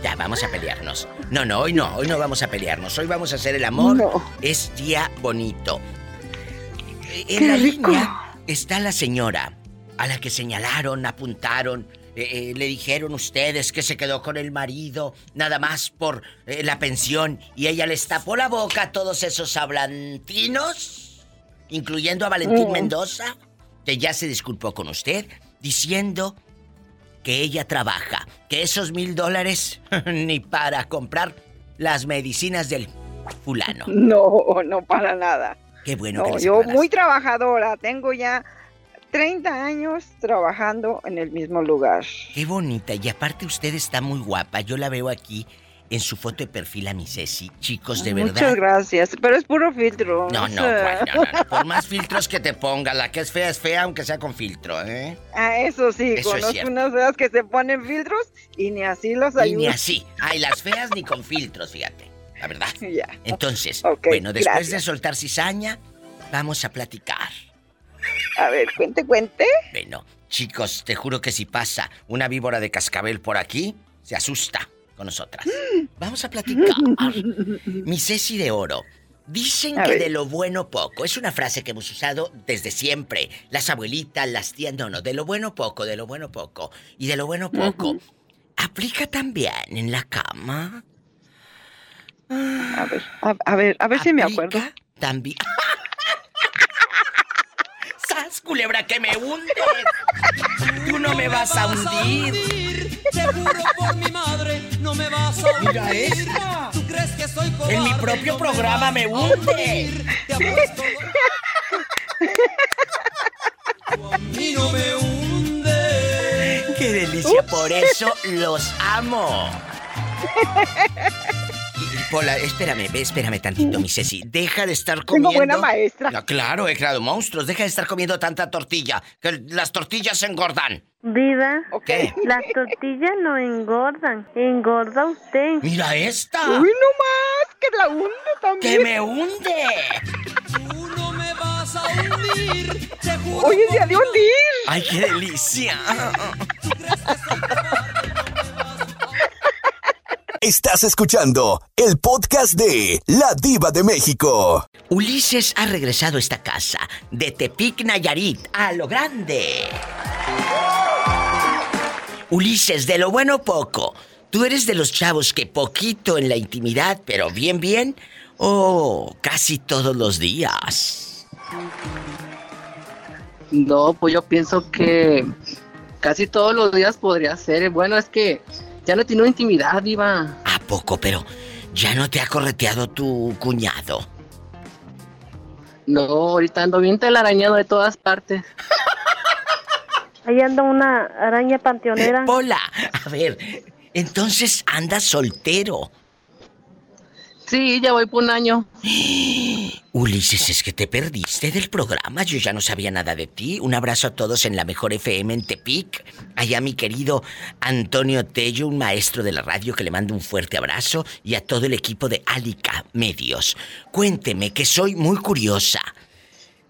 Ya, vamos a pelearnos. No, no, hoy no, hoy no vamos a pelearnos. Hoy vamos a hacer el amor. Es día bonito. En Qué la rico. línea está la señora a la que señalaron, apuntaron, eh, le dijeron ustedes que se quedó con el marido nada más por eh, la pensión y ella les tapó la boca a todos esos hablantinos, incluyendo a Valentín Mm. Mendoza, que ya se disculpó con usted, diciendo que ella trabaja, que esos mil dólares ni para comprar las medicinas del fulano. No, no para nada. Qué bueno que No, le yo separaste. muy trabajadora, tengo ya 30 años trabajando en el mismo lugar. Qué bonita. Y aparte usted está muy guapa. Yo la veo aquí en su foto de perfil a mi Ceci. Chicos, de verdad. Muchas gracias, pero es puro filtro. No, no. Juan, no, no. Por más filtros que te ponga, la que es fea es fea, aunque sea con filtro, ¿eh? Ah, eso sí, Eso conozco unas feas que se ponen filtros y ni así los Y ayudan. ni así. Ay, las feas ni con filtros, fíjate. La verdad. Ya. Entonces, bueno, después de soltar cizaña, vamos a platicar. A ver, cuente, cuente. Bueno, chicos, te juro que si pasa una víbora de cascabel por aquí, se asusta con nosotras. Vamos a platicar. Mi Ceci de Oro. Dicen A que ver. de lo bueno poco. Es una frase que hemos usado desde siempre. Las abuelitas, las tías, no, no. De lo bueno poco, de lo bueno poco. Y de lo bueno poco. ¿Aplica también en la cama? A ver, a, a ver, a ver si me acuerdo. También. ¡Sas, culebra, que me hundes! Tú no me vas a hundir. Te juro por mi madre, no me vas a hundir. Mira esta. ¿Tú crees que soy cobarde? En mi propio programa me a hunde. apuesto y no me hunde. ¡Qué delicia! Por eso los amo. Pola, espérame, ve, espérame tantito, mi Ceci. Deja de estar Tengo comiendo. buena maestra. No, claro, he creado monstruos. Deja de estar comiendo tanta tortilla. Que las tortillas engordan. Viva, ¿Qué? las tortillas no engordan, engorda usted. Mira esta. Uy, no más, que la hunde también. ¡Que me hunde! Tú no me vas a hundir. Oye, se ha de hundir. ¡Ay, qué delicia! Estás escuchando el podcast de La Diva de México. Ulises ha regresado a esta casa de Tepic Nayarit a lo grande. Ulises, de lo bueno poco. ¿Tú eres de los chavos que poquito en la intimidad, pero bien, bien? ¿O casi todos los días? No, pues yo pienso que casi todos los días podría ser. Bueno, es que ya no tiene intimidad, Iba. ¿A poco? Pero ya no te ha correteado tu cuñado. No, ahorita ando bien telarañado de todas partes. Ahí anda una araña panteonera. Hola, a ver, entonces andas soltero. Sí, ya voy por un año. Ulises, es que te perdiste del programa. Yo ya no sabía nada de ti. Un abrazo a todos en la mejor FM en Tepic. Allá mi querido Antonio Tello, un maestro de la radio que le mando un fuerte abrazo. Y a todo el equipo de Alica Medios. Cuénteme, que soy muy curiosa.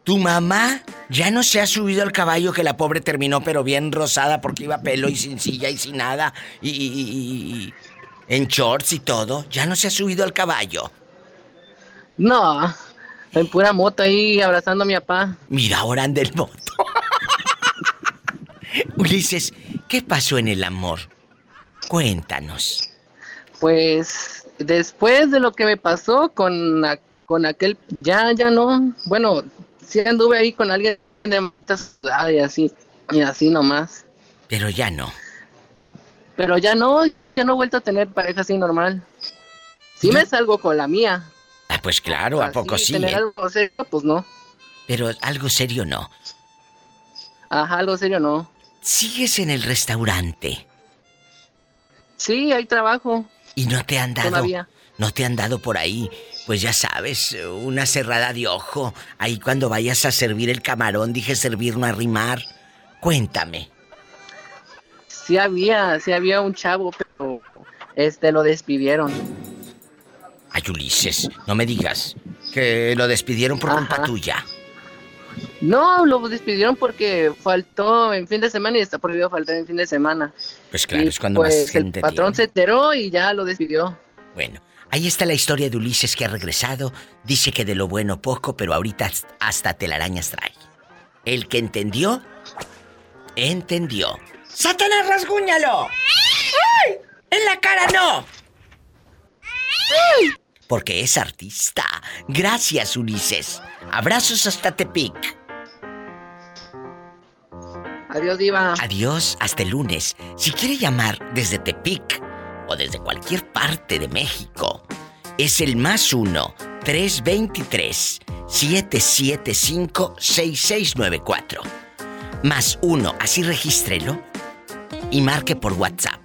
¿Tu mamá ya no se ha subido al caballo que la pobre terminó pero bien rosada porque iba pelo y sin silla y sin nada? Y- en shorts y todo. ¿Ya no se ha subido al caballo? No, en pura moto ahí abrazando a mi papá. Mira, ahora anda el moto. Ulises, ¿qué pasó en el amor? Cuéntanos. Pues después de lo que me pasó con, con aquel, ya, ya no. Bueno, sí anduve ahí con alguien de mucha ciudad y así, y así nomás. Pero ya no. Pero ya no, ya no he vuelto a tener pareja así normal. Sí me salgo con la mía. Ah, pues claro, ¿a poco sí? tener eh? algo serio, pues no. Pero algo serio no. Ajá, algo serio no. ¿Sigues en el restaurante Sí, hay trabajo. y no te han dado... Todavía. No te han dado por ahí, pues ya sabes, una cerrada de ojo. Ahí cuando vayas a servir el camarón, dije servir, no arrimar. Cuéntame. Sí había, sí había un chavo, pero este lo despidieron. Ay, Ulises, no me digas que lo despidieron por culpa tuya. No, lo despidieron porque faltó en fin de semana y está prohibido faltar en fin de semana. Pues claro, Y, es cuando pues, más gente El patrón tiene. se enteró y ya lo despidió. Bueno, ahí está la historia de Ulises que ha regresado. Dice que de lo bueno poco, pero ahorita hasta telarañas trae. El que entendió, entendió. ¡Satanás, rasguñalo! ¡Ay! ¡En la cara no! Porque es artista. Gracias, Ulises. Abrazos hasta Tepic. Adiós, Diva. Adiós, hasta el lunes. Si quiere llamar desde Tepic o desde cualquier parte de México, es el más 1 323 775 6694. Más 1, así regístrelo y marque por WhatsApp.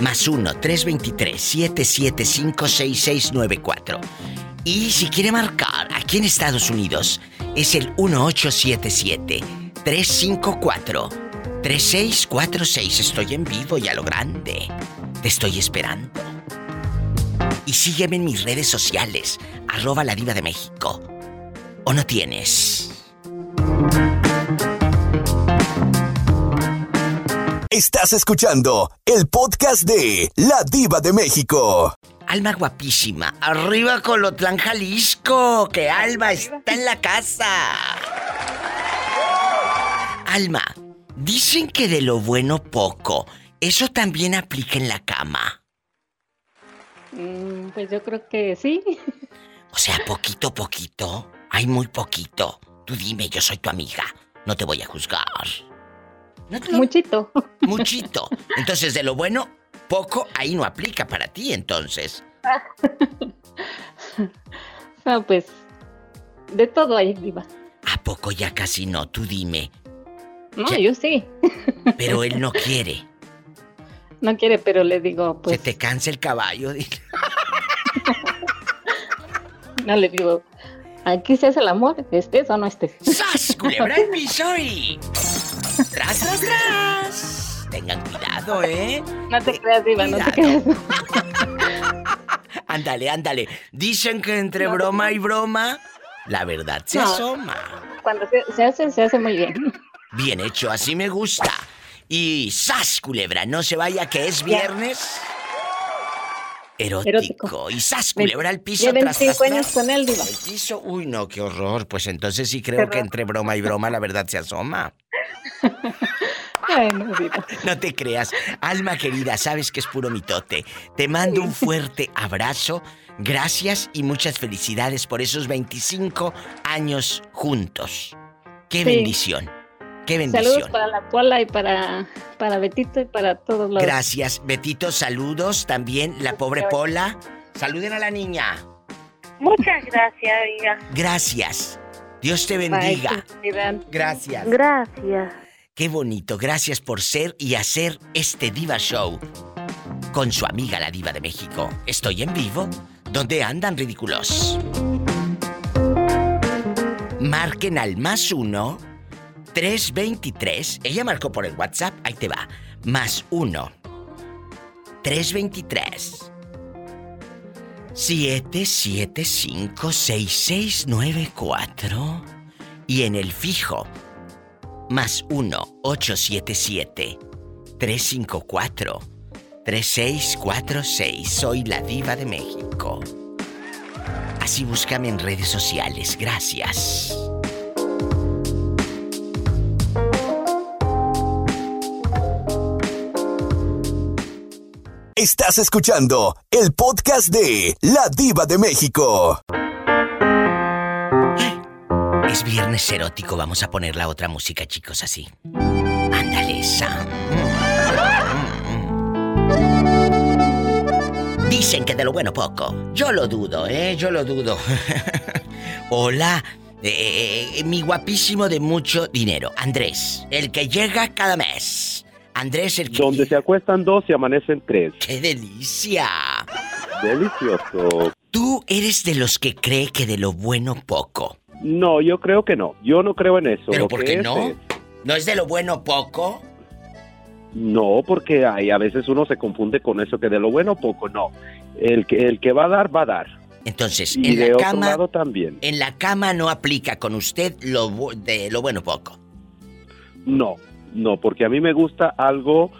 Más 1 323 775 6694. Y si quiere marcar aquí en Estados Unidos, es el 1877 354 3646. Estoy en vivo y a lo grande. Te estoy esperando. Y sígueme en mis redes sociales, arroba la diva de México. ¿O no tienes? Estás escuchando el podcast de La Diva de México. Alma guapísima, arriba Colotlán, Jalisco, que Alma está en la casa. Alma, dicen que de lo bueno poco, ¿Eso también aplica en la cama? Mm, pues yo creo que sí. O sea, poquito, poquito. Hay muy poquito. Tú dime, yo soy tu amiga. No te voy a juzgar. Muchito. Muchito. Entonces, de lo bueno, poco, ahí no aplica para ti, entonces. Ah, pues, de todo ahí, Diva. ¿A poco ya casi no? Tú dime. No, Ya- yo sí. Pero él no quiere. No quiere, pero le digo, pues, Se te cansa el caballo. no le digo, aquí se hace el amor, estés o no estés. ¡Sas! Culebra piso y. ¡Tras, tras, tras! Tengan cuidado, ¿eh? No te creas, Diva, no te creas. Ándale, ándale. Dicen que entre broma y broma, la verdad se No. asoma. Cuando se, se hace, se hace muy bien. Bien hecho, así me gusta. Y ¡sas, culebra! No se vaya que es viernes. Erótico. Erótico. Y ¡sas, culebra al piso! Ya tras, 25 tras, años con él, Diva. El piso, uy, no, qué horror. Pues entonces sí creo que entre broma y broma la verdad se asoma. No, Diva. No te creas. Alma querida, sabes que es puro mitote. Te mando un fuerte abrazo. Gracias y muchas felicidades por esos 25 años juntos. Qué Sí. bendición. Qué Saludos bendición. para la Pola y para, para Betito y para todos los... Gracias, Betito. Saludos también. La pobre Pola. Saluden a la niña. Muchas gracias, oiga. Gracias. Dios te bendiga. Gracias. Gracias. Qué bonito. Gracias por ser y hacer este Diva Show con su amiga la Diva de México. Estoy en vivo. ¿Dónde andan ridículos? Marquen al más uno 323. Ella marcó por el WhatsApp. Ahí te va. Más uno 323 7756694 y en el fijo más 1-877-354-3646. Soy la diva de México. Así búscame en redes sociales. Gracias. Estás escuchando el podcast de La Diva de México. Es viernes erótico. Vamos a poner la otra música, chicos, así. Ándale, Sam. Dicen que de lo bueno poco. Yo lo dudo, ¿eh? Yo lo dudo. Hola, eh, eh, mi guapísimo de mucho dinero, Andrés. El que llega cada mes. Andrés, el que... Donde se acuestan dos y amanecen tres. ¡Qué delicia! Delicioso. Tú eres de los que cree que de lo bueno poco. No, yo creo que no. Yo no creo en eso. ¿Pero Lo por qué no? es- ¿No es de lo bueno poco? No, porque hay, a veces uno se confunde con eso, que de lo bueno poco, no. El que, el que va a dar, va a dar. Entonces, Y en de la otro cama... lado también. En la cama no aplica con usted lo de lo bueno poco. No, no, porque a mí me gusta algo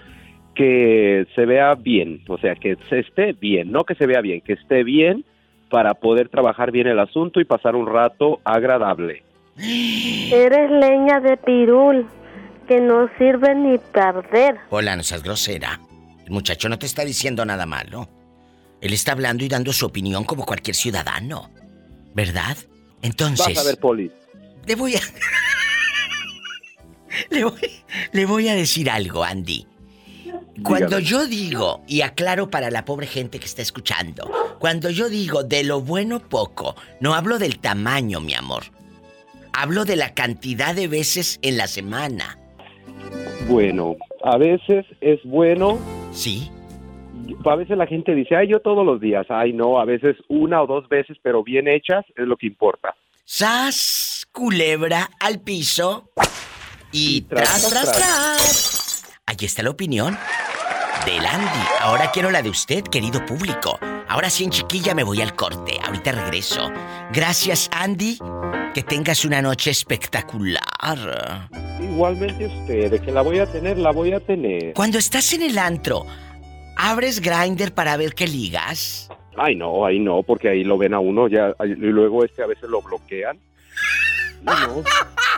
que se vea bien, o sea, que se esté bien, no que se vea bien, que esté bien para poder trabajar bien el asunto y pasar un rato agradable. Eres leña de pirul, que no sirve ni perder. Hola, no seas grosera. El muchacho no te está diciendo nada malo. Él está hablando y dando su opinión como cualquier ciudadano. ¿Verdad? Entonces... Vas a ver, Poli. Le voy a... le, voy, le voy a decir algo, Andy. Cuando yo digo, y aclaro para la pobre gente que está escuchando, cuando yo digo de lo bueno poco, no hablo del tamaño, mi amor. Hablo de la cantidad de veces en la semana. Bueno, a veces es bueno. Sí. A veces la gente dice, ay, yo todos los días. Ay, no, a veces una o dos veces, pero bien hechas es lo que importa. ¡Sas! Culebra al piso. Y tras, tras, tras. Ahí está la opinión del Andy. Ahora quiero la de usted, querido público. Ahora sí, en chiquilla me voy al corte. Ahorita regreso. Gracias, Andy. Que tengas una noche espectacular. Igualmente usted, de que la voy a tener, la voy a tener. Cuando estás en el antro, ¿abres Grinder para ver qué ligas? Ay, no, ahí no, porque ahí lo ven a uno ya, y luego este a veces lo bloquean. No,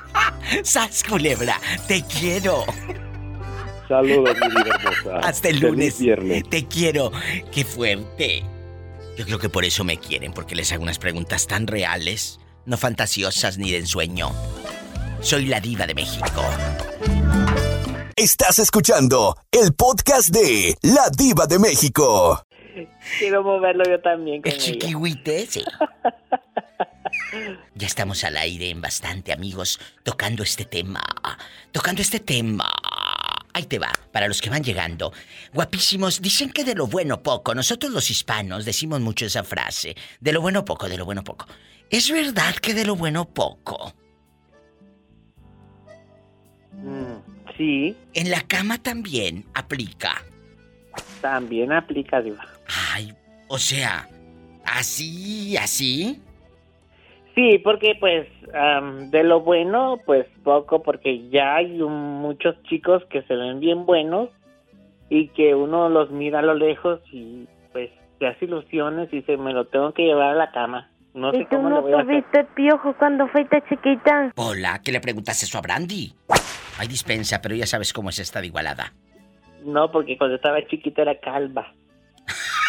¡Sas, culebra! ¡Te quiero! Saludos, mi vida hermosa. Hasta el lunes. viernes. Te quiero. Qué fuerte. Yo creo que por eso me quieren, porque les hago unas preguntas tan reales, no fantasiosas ni de ensueño. Soy la diva de México. Estás escuchando el podcast de La Diva de México. Quiero moverlo yo también con El ella. chiquihuite, sí. Ya estamos al aire en bastante, amigos, tocando este tema. Tocando este tema. Ahí te va, para los que van llegando. Guapísimos, dicen que de lo bueno poco. Nosotros los hispanos decimos mucho esa frase. De lo bueno poco, de lo bueno poco. ¿Es verdad que de lo bueno poco? Mm, sí, En la cama también aplica. también aplica, Diva. Ay, o sea, así, así. Sí, porque pues am, de lo bueno, pues poco, porque ya hay un- muchos chicos que se ven bien buenos y que uno los mira a lo lejos y pues se hace ilusiones y se me lo tengo que llevar a la cama. No sé ¿Y tú cómo no voy a hacer. tuviste piojo cuando fuiste chiquita? Hola, ¿qué le preguntas eso a Brandy? Hay dispensa, pero ya sabes cómo es esta de igualada. No, porque cuando estaba chiquita era calva.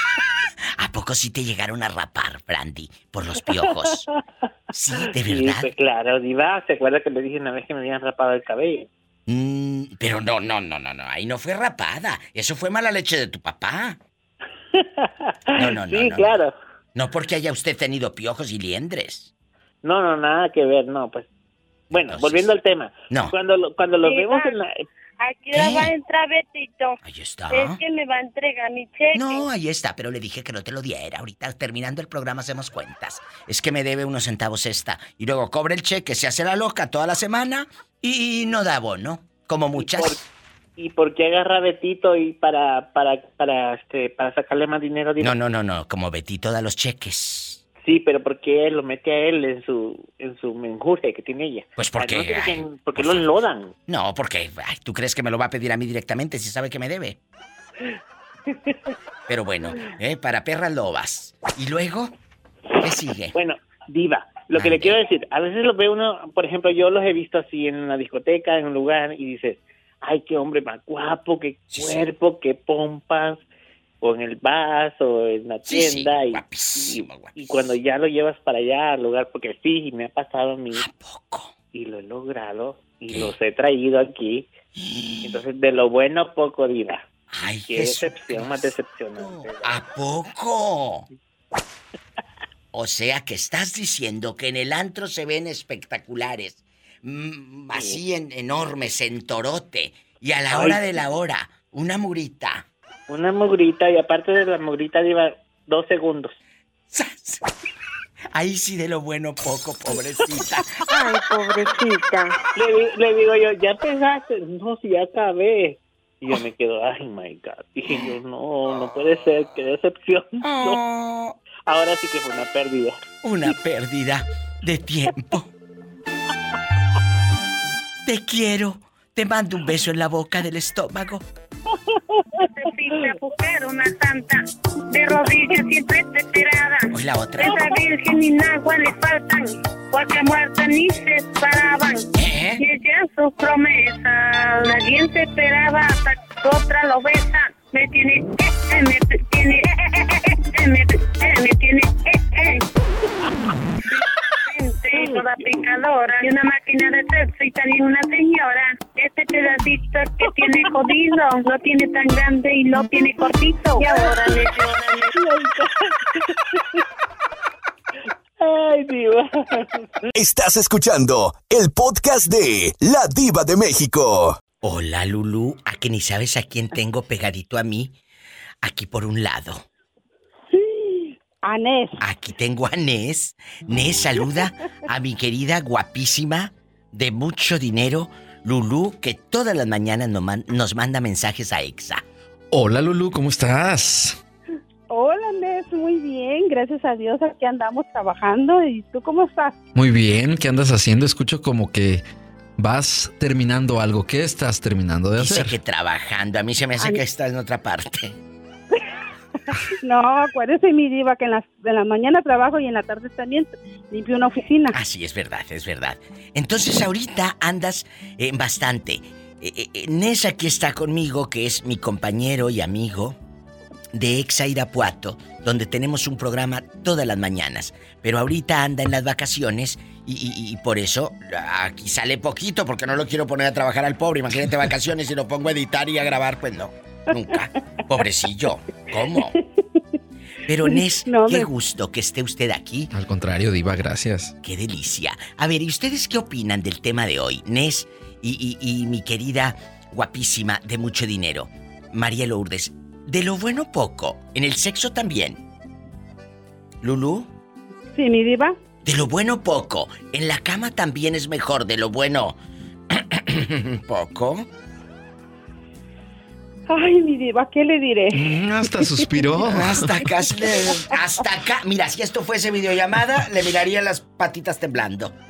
¿A poco sí te llegaron a rapar, Brandy, por los piojos? Sí, de Sí, verdad. pues claro, Diva, ¿se acuerda que le dije una vez que me habían rapado el cabello? Mm, pero no, no, no, no, no, ahí no fue rapada. Eso fue mala leche de tu papá. No, no, no. Sí, no, claro. No porque haya usted tenido piojos y liendres. No, no, nada que ver, no, pues. Bueno, volviendo al tema. No. Cuando, lo- cuando los vemos en la... Aquí ahora va a entrar Betito. Ahí está. Es que me va a entregar mi cheque. No, ahí está, pero le dije que no te lo diera. Ahorita terminando el programa hacemos cuentas. Es que me debe unos centavos esta. Y luego cobra el cheque, se hace la loca toda la semana y no da bono. Como muchas. ¿Y por qué agarra a Betito y para, para, para, este, para sacarle más dinero? No, no, no, no. Como Betito da los cheques. Sí, pero ¿por qué lo mete a él en su, en su menjurje que tiene ella? Pues porque- Ay, no sé quién- ¿Por qué lo enlodan? No, porque ay, tú crees que me lo va a pedir a mí directamente si sabe que me debe. Pero bueno, ¿eh? para perras lobas. ¿Y luego? ¿Qué sigue? Bueno, Diva, lo que le quiero decir, a veces lo ve uno, por ejemplo, yo los he visto así en una discoteca, en un lugar, y dices, ay, qué hombre más guapo, qué cuerpo, qué pompas, o en el vaso, en la Sí, sí, tienda, y- y, y cuando ya lo llevas para allá al lugar, porque sí, me ha pasado a mí, y lo he logrado, y los he traído aquí, entonces de lo bueno poco, Diva. Ay, qué decepción más decepcionante. ¿A poco? O sea que estás diciendo que en el antro se ven espectaculares, mm, así en, enormes, en torote, y a la hora de la hora, una murita. Una mugrita, y aparte de la mugrita, Diva, dos segundos. Ahí sí de lo bueno poco, pobrecita. Ay, pobrecita. Le, di- le digo yo, ¿ya pegaste? No, si ya acabé. Y yo me quedo, ay, my God. Dije yo, no, no puede ser, qué decepción. No. Ahora sí que fue una pérdida. Una pérdida de tiempo. Te quiero. Te mando un beso en la boca del estómago. Una santa, de rodillas siempre desesperada. Hoy la otra. Esa virgen ni agua le faltan, porque muerta ni se paraban. ¿Eh? Y ella sus promesas, nadie se esperaba hasta que otra lo besa. Me tiene, eh, me tiene, eh, eh, eh, eh, me, me tiene, Gente, Toda picadora y una máquina de sexo y también una señora. Este pedacito que tiene jodido lo tiene tan grande y lo tiene cortito. Y ahora le Ay, diva. Estás escuchando el podcast de La Diva de México. Hola, Lulú. ¿A que ni sabes a quién tengo pegadito a mí? Aquí por un lado. Anés. Aquí tengo a Nes. Nes saluda a mi querida guapísima de mucho dinero, Lulú, que todas las mañanas nos, man- nos manda mensajes a Exa. Hola Lulu, ¿cómo estás? Hola, Anés, muy bien, gracias a Dios, aquí andamos trabajando. ¿Y tú cómo estás? Muy bien, ¿qué andas haciendo? Escucho como que vas terminando algo. ¿Qué estás terminando de Dice hacer? que trabajando. A mí se me hace Ay. que está en otra parte. No, acuérdese, mi diva, que en la, en la mañana trabajo y en la tarde también limpio una oficina. Así es verdad, es verdad. Entonces ahorita andas en bastante. eh, eh, Nes aquí está conmigo, que es mi compañero y amigo de Exa Irapuato, donde tenemos un programa todas las mañanas. Pero ahorita anda en las vacaciones y, y- y por eso aquí sale poquito, porque no lo quiero poner a trabajar al pobre. Imagínate vacaciones y lo pongo a editar y a grabar, pues no, nunca. Pobrecillo, ¿cómo? Pero Nes, qué gusto que esté usted aquí. Al contrario, Diva, gracias. Qué delicia. A ver, ¿y ustedes qué opinan del tema de hoy? Nes y, y- y mi querida, guapísima, de mucho dinero, María Lourdes. De lo bueno poco, en el sexo también. Lulu, Sí, mi diva. de lo bueno poco, en la cama también es mejor, de lo bueno poco. Ay, mi diva, ¿qué le diré? Mm, Hasta suspiró. Hasta le- hasta acá. Mira, si esto fuese videollamada, le miraría las patitas temblando.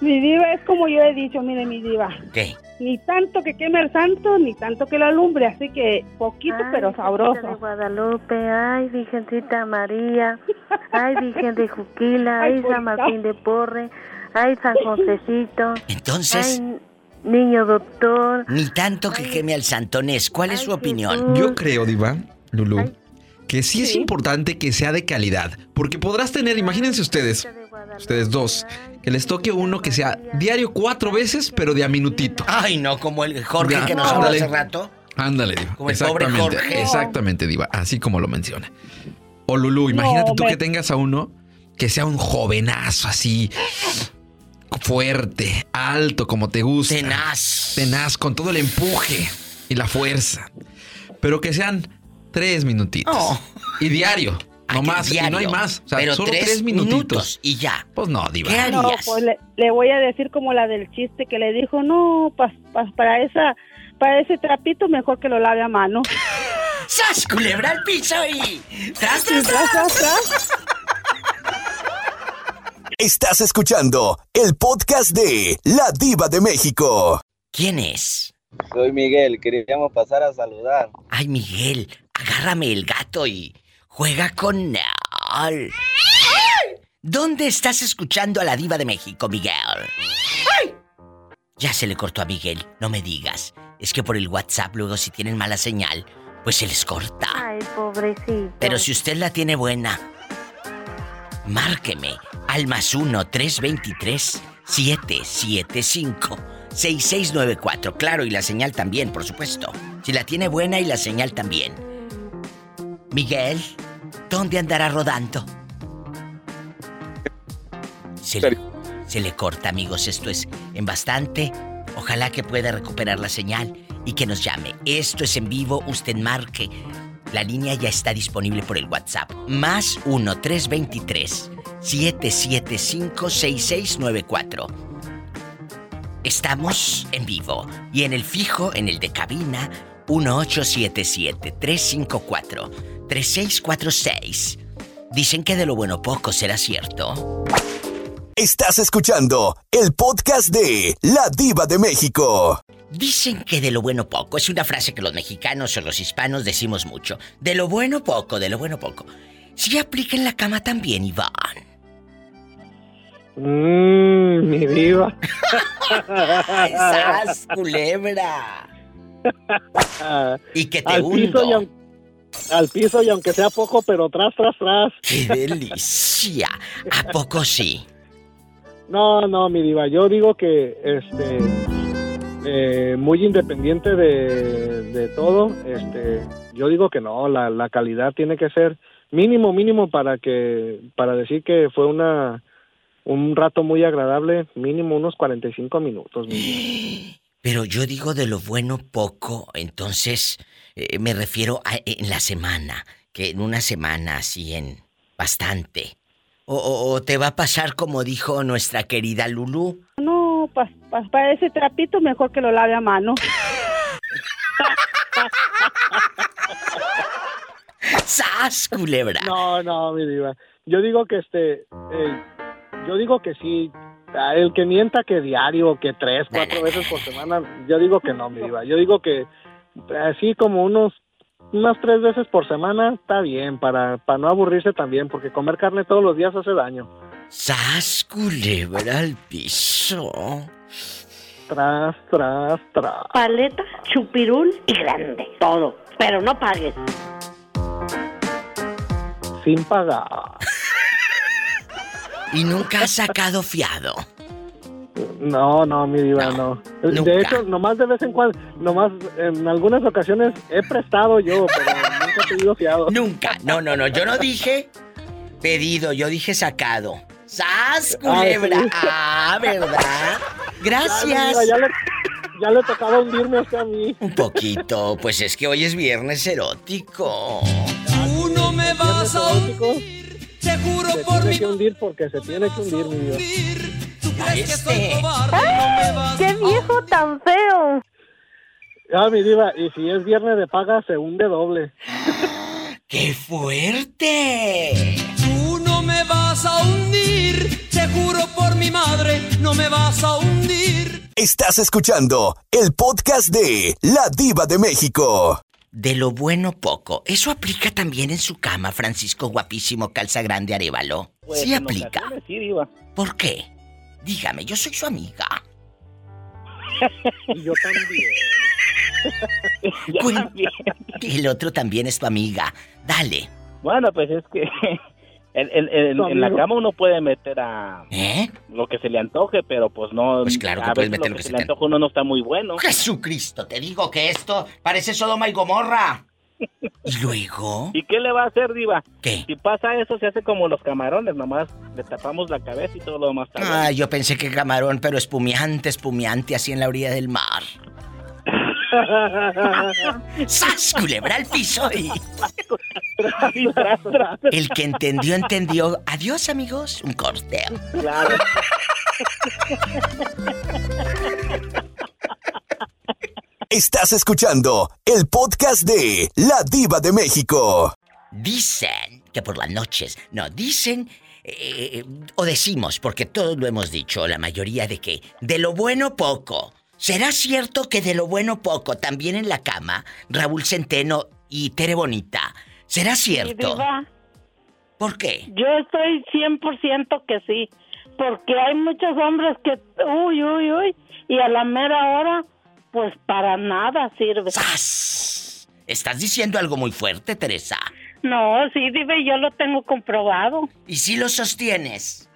Mi diva es como yo he dicho, mire, mi diva. ¿Qué? Ni tanto que queme el santo, ni tanto que la alumbre, así que poquito pero de sabroso. Guadalupe, ay, Virgencita María, ay, Virgen de Juquila, ay, San Martín de Porre, ay, San Josecito. Entonces- Ay, niño doctor. Ni tanto que queme al santonés. ¿Cuál es su opinión? Yo creo, Diva, Lulu, que sí es importante que sea de calidad. Porque podrás tener, imagínense ustedes, ustedes dos, que les toque uno que sea diario cuatro veces, pero de a minutito. Ay, no, como el Jorge Ya, que nos habló hace rato. Ándale, Diva. Como el pobre Exactamente, Jorge. exactamente, Diva. Así como lo menciona. O Lulu, imagínate tú me- que tengas a uno que sea un jovenazo así. Fuerte, alto, como te gusta. Tenaz. Tenaz, con todo el empuje y la fuerza. Pero que sean tres minutitos. Y diario. No más, y no hay más. O sea, Pero solo tres tres, minutitos. minutos y ya. Pues no, Diva. ¿Qué No, pues le, le voy a decir como la del chiste que le dijo, no, pa- pa- para esa, para ese trapito mejor que lo lave a mano. ¡Sas, culebra al piso y... ¡Tras, tras, tras, tras. Estás escuchando el podcast de La Diva de México. ¿Quién es? Soy Miguel, queríamos pasar a saludar. Ay, Miguel, agárrame el gato y juega con él. ¿Dónde estás escuchando a la diva de México, Miguel? Ya se le cortó a Miguel, no me digas. Es que por el WhatsApp luego si tienen mala señal, pues se les corta. Ay, pobrecito. Pero si usted la tiene buena, márqueme al más 1-323-775-6694. Claro, y la señal también, por supuesto. Si la tiene buena y la señal también. Miguel, ¿dónde andará rodando? Se le, se le corta, amigos. Esto es en bastante. Ojalá que pueda recuperar la señal y que nos llame. Esto es en vivo. Usted marque. La línea ya está disponible por el WhatsApp. Más 1-323-775-6694. Estamos en vivo. Y en el fijo, en el de cabina, 1877-354-3646. Dicen que de lo bueno poco será cierto. Estás escuchando el podcast de La Diva de México. Dicen que de lo bueno poco es una frase que los mexicanos o los hispanos decimos mucho. De lo bueno poco, de lo bueno poco. Sí aplica en la cama también, Iván. Mmm, mi diva. ¡Sas, culebra! Y que te al hundo. piso, y aun- al piso y aunque sea poco, pero tras, tras, tras. ¡Qué delicia! ¿A poco sí? No, no, mi diva, yo digo que este eh, muy independiente de, de todo, este yo digo que no, la, la calidad tiene que ser mínimo, mínimo para que para decir que fue una un rato muy agradable, mínimo unos 45 minutos. Pero yo digo de lo bueno poco, entonces eh, me refiero a en la semana, que en una semana así en bastante. O, o- o te va a pasar como dijo nuestra querida Lulu. No, pa- pa- para ese trapito mejor que lo lave a mano. ¡Sas, culebra! No, no, mi diva. Yo digo que este, eh, yo digo que sí. ah, El que mienta que diario, que tres, cuatro veces por semana, yo digo que no, mi diva. Yo digo que así como unos, unas tres veces por semana está bien para, para no aburrirse también, porque comer carne todos los días hace daño. ¡Sas, culebra al piso! tras, tras, tras. Paleta, chupirul y grande. Todo. Pero no pagues. Sin pagar. Y nunca has sacado fiado. No, no, mi diva, no. De hecho, nomás de vez en cuando, nomás en algunas ocasiones he prestado yo, pero nunca he pedido fiado. Nunca. No, no, no. Yo no dije pedido, yo dije sacado. ¡Sas, Ah, culebra! sí. Ah, ¿verdad? Gracias. Diva, ya le, ya le tocaba hundirme hasta a mí. Un poquito, pues es que hoy es viernes erótico. Tú no me vas a hundir, te juro Se por tiene mi que hundir porque se tiene que hundir, mi diva. Este. ¡Qué viejo tan feo! Ah, mi diva, y si es viernes de paga, se hunde doble. ¡Qué fuerte! Tú no me vas a hundir, te juro por mi madre, no me vas a hundir. Estás escuchando el podcast de La Diva de México. De lo bueno poco. Eso aplica también en su cama, Francisco guapísimo, calza grande, arévalo. Pues, sí aplica. Sí, diva. ¿Por qué? Dígame, yo soy su amiga. Y yo también. Cuen- El otro también es tu amiga. Dale. Bueno, pues es que en, en- en- Tu en la cama uno puede meter a ¿Eh? lo que se le antoje, pero pues no. Pues claro que a puedes veces meter lo que se le te- antoja uno no está muy bueno. Jesucristo, te digo que esto parece Sodoma y Gomorra. ¿Y luego? ¿Y qué le va a hacer, Diva? ¿Qué? Si pasa eso, se hace como los camarones, nomás le tapamos la cabeza y todo lo demás está bien. Ah, yo pensé que camarón, pero espumiante, espumiante, así en la orilla del mar. ¡Sas! Culebra al piso y... El que entendió, entendió. Adiós, amigos. Un corte. Claro. Estás escuchando el podcast de La Diva de México. Dicen que por las noches, no, dicen eh, o decimos, porque todos lo hemos dicho, la mayoría de que de lo bueno poco. ¿Será cierto que de lo bueno poco también en la cama, Raúl Centeno y Tere Bonita? ¿Será cierto? Diva, ¿Por qué? yo estoy 100% que sí. Porque hay muchos hombres que, uy, uy, uy, y a la mera hora, pues para nada sirve. Estás diciendo algo muy fuerte, Teresa. No, sí, Diva, yo lo tengo comprobado. ¿Y si lo sostienes?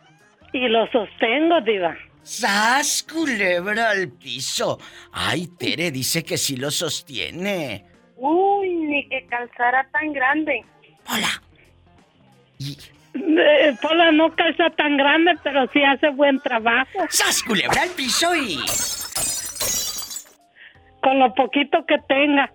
Y lo sostengo, Diva. ¡Sas, culebra al piso! Ay, Tere dice que sí lo sostiene. Uy, ni que calzara tan grande. Hola. Eh, Pola no calza tan grande, pero sí hace buen trabajo. ¡Sas, culebra al piso y... Con lo poquito que tenga.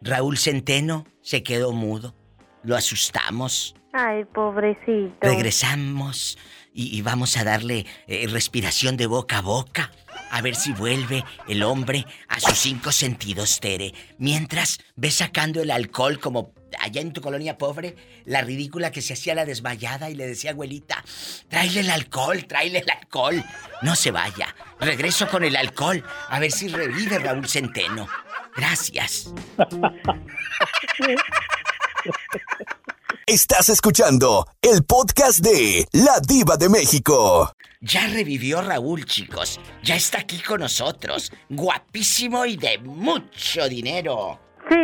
Raúl Centeno se quedó mudo. Lo asustamos. Ay, pobrecito. Regresamos y, vamos a darle eh, respiración de boca a boca. A ver si vuelve el hombre a sus cinco sentidos, Tere. Mientras ve sacando el alcohol como allá en tu colonia pobre, la ridícula que se hacía la desmayada y le decía, abuelita, tráele el alcohol, tráele el alcohol. No se vaya. Regreso con el alcohol. A ver si revive Raúl Centeno. Gracias. Estás escuchando el podcast de La Diva de México. Ya revivió Raúl, chicos. Ya está aquí con nosotros. Guapísimo y de mucho dinero. Sí,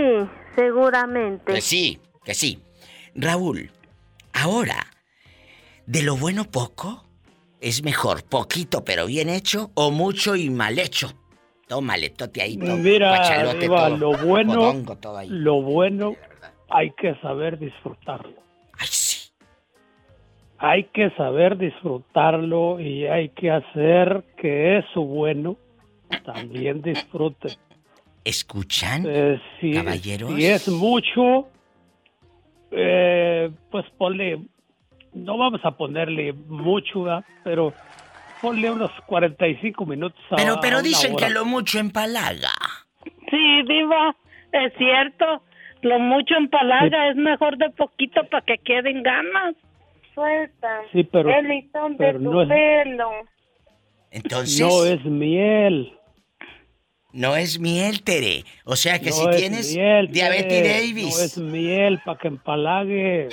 seguramente. Que sí, que sí. Raúl, ahora, de lo bueno poco, es mejor poquito pero bien hecho o mucho y mal hecho. Tómale, tote ahí, to- Mira, guachalote, todo, lo bueno, todo ahí. lo bueno hay que saber disfrutarlo. Ay, sí. Hay que saber disfrutarlo y hay que hacer que eso bueno también disfrute. ¿Escuchan? Eh, si, Caballeros. si es mucho, eh, pues ponle, no vamos a ponerle mucho, ¿verdad? pero ponle unos 45 minutos a Pero, a pero una dicen hora. que lo mucho empalaga. Sí, Diva, es cierto. Lo mucho en palaga es mejor de poquito para que queden ganas. Suelta. Sí, pero- El listón de pero tu no es- pelo. Entonces. No es miel. No es miel, Tere. O sea que no si es tienes miel, diabetes Tere, Davis. No es miel para que empalague.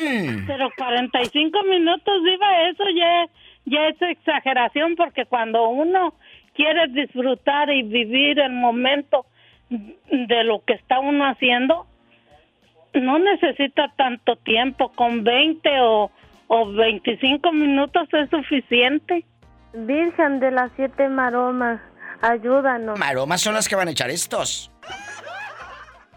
Mm. Pero 45 minutos, Diva, eso ya, ya es exageración porque cuando uno quiere disfrutar y vivir el momento de lo que está uno haciendo, no necesita tanto tiempo, con 20 o, o 25 minutos es suficiente. Virgen de las siete maromas, ayúdanos. Maromas son las que van a echar estos.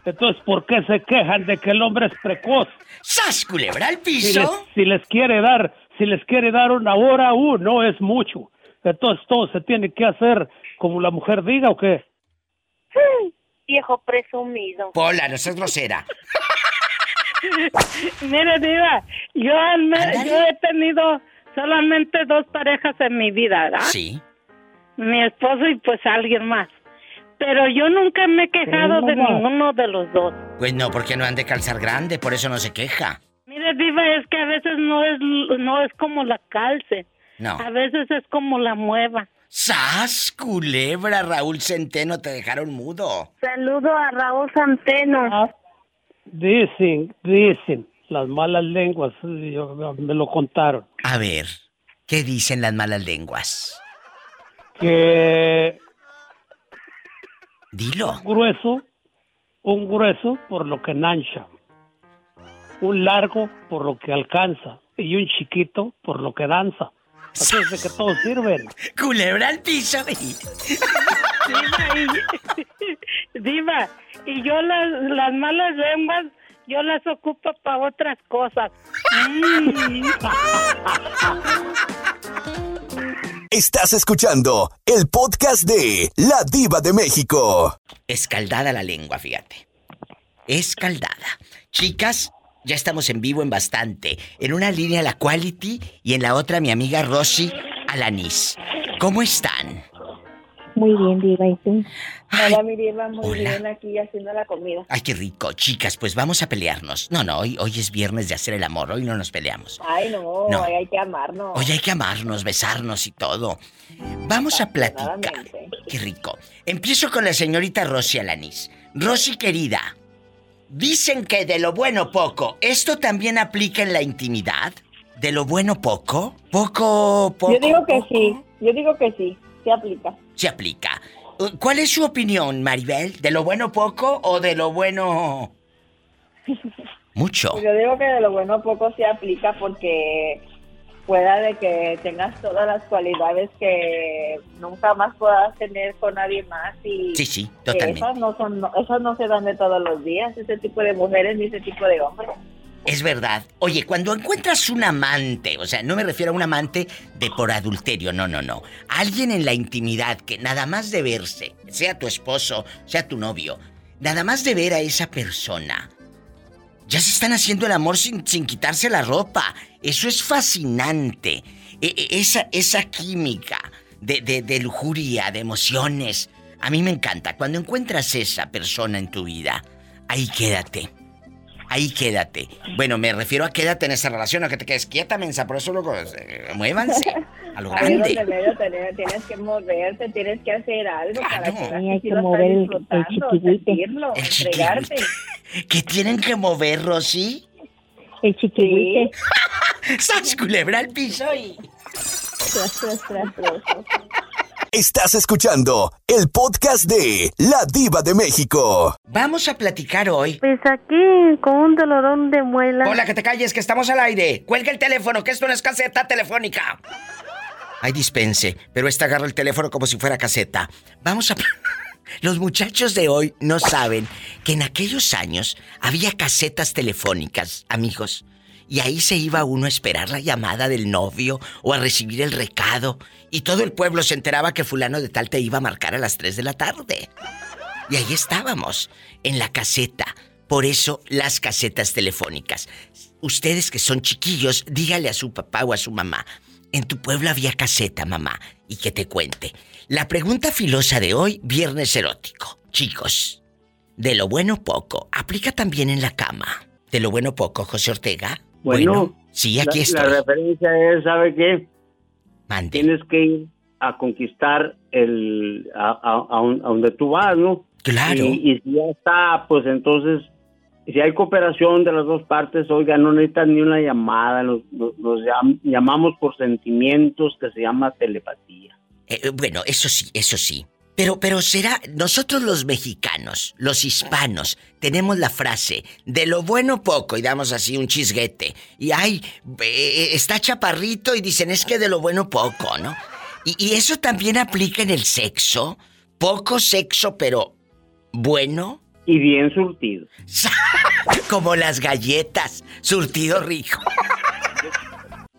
Entonces, ¿por qué se quejan de que el hombre es precoz? ¡Sas, culebra al Si piso! les, si les quiere dar, si les quiere dar una hora, uh, no es mucho. Entonces todo se tiene que hacer como la mujer diga o qué. Viejo presumido. Pola, no seas grosera. Mire, Diva, yo, me- yo he tenido solamente dos parejas en mi vida, ¿verdad? Sí. Mi esposo y pues alguien más. Pero yo nunca me he quejado Sí, de ninguno de los dos. Pues no, porque no han de calzar grande, por eso no se queja. Mire, Diva, es que a veces no es, no es como la calce. No. A veces es como la mueva. ¡Sas, culebra! Raúl Centeno, te dejaron mudo. Saludo a Raúl Santeno. Dicen, dicen, las malas lenguas, yo- me lo contaron, A ver, ¿qué dicen las malas lenguas? que Dilo. un grueso, un grueso por lo que nancha, un largo por lo que alcanza y un chiquito por lo que danza. Así es que todos sirven. Culebra al piso. Diva, y, Diva, y yo las, las malas lenguas, yo las ocupo para otras cosas. Mm. Estás escuchando el podcast de La Diva de México. Escaldada la lengua, fíjate. Escaldada. Chicas, ya estamos en vivo en bastante. En una línea la Quality y en la otra mi amiga Rosy Alanis. ¿Cómo están? Muy bien, Diva, ¿y tú? Hola, mi diva, muy hola. bien aquí haciendo la comida. Ay, qué rico. Chicas, pues vamos a pelearnos. No, no, hoy, hoy es viernes de hacer el amor. Hoy no nos peleamos. Ay, no, No. ay, hay que amarnos. Hoy hay que amarnos, besarnos y todo. Vamos a platicar. Qué rico. Empiezo con la señorita Rosy Alanis. Rosy querida, dicen que de lo bueno poco. ¿Esto también aplica en la intimidad? ¿De lo bueno poco? Poco, poco. Yo digo que sí, yo digo que sí, se aplica. Se aplica. Uh, ¿Cuál es su opinión, Maribel? ¿De lo bueno poco o de lo bueno mucho? Yo digo que de lo bueno poco se aplica porque pueda de que tengas todas las cualidades que nunca más puedas tener con nadie más y Sí, sí, totalmente. esas no son esas no se dan de todos los días ese tipo de mujeres ni ese tipo de hombres Es verdad. Oye, cuando encuentras un amante, o sea, no me refiero a un amante de por adulterio, no, no, no. Alguien en la intimidad que nada más de verse, sea tu esposo, sea tu novio, nada más de ver a esa persona, ya se están haciendo el amor sin, sin quitarse la ropa. Eso es fascinante. E- e- esa, esa química de, de, de lujuria, de emociones. A mí me encanta. Cuando encuentras esa persona en tu vida, ahí quédate. Ahí quédate. Bueno, me refiero a quédate en esa relación, a que te quedes quieta, mensa. Por eso luego eh, muévanse a lo Ahí grande. donde medio tener- tienes que moverte, tienes que hacer algo para que hay que mover el- estás el disfrutando, chiquihuite. sentirlo, El entregarte. ¿Qué tienen que mover, Rosy? El chiquihuite. ¡Sas culebra al piso y... Tras, tras, tras, tras. Estás escuchando el podcast de La Diva de México. Vamos a platicar hoy. Pues aquí con un dolorón de muela. Hola, que te calles, que estamos al aire. Cuelga el teléfono, que esto no es caseta telefónica. Ay, dispense, pero esta agarra el teléfono como si fuera caseta. Vamos a... Los muchachos de hoy no saben que en aquellos años había casetas telefónicas, amigos. Y ahí se iba uno a esperar la llamada del novio o a recibir el recado. Y todo el pueblo se enteraba que fulano de tal te iba a marcar a las 3 de la tarde. Y ahí estábamos, en la caseta. Por eso las casetas telefónicas. Ustedes que son chiquillos, dígale a su papá o a su mamá. En tu pueblo había caseta, mamá. Y que te cuente. La pregunta filosa de hoy, viernes erótico. Chicos, de lo bueno poco, aplica también en la cama. De lo bueno poco, José Ortega. Bueno, sí, aquí la, estoy. La referencia es, ¿sabe qué? Tienes que ir a conquistar el a, a- a un- a donde tú vas, ¿no? Claro. Y, y si ya está, pues entonces, si hay cooperación de las dos partes, oiga, no necesitan ni una llamada, los- los llam- llamamos por sentimientos que se llama telepatía. Eh, bueno, eso sí, eso sí. Pero, pero será, nosotros los mexicanos, los hispanos, tenemos la frase, de lo bueno poco, y damos así un chisguete. Y ay, eh, está chaparrito y dicen, es que de lo bueno poco, ¿no? Y, y eso también aplica en el sexo. Poco sexo, pero bueno. Y bien surtido. Como las galletas, surtido rico.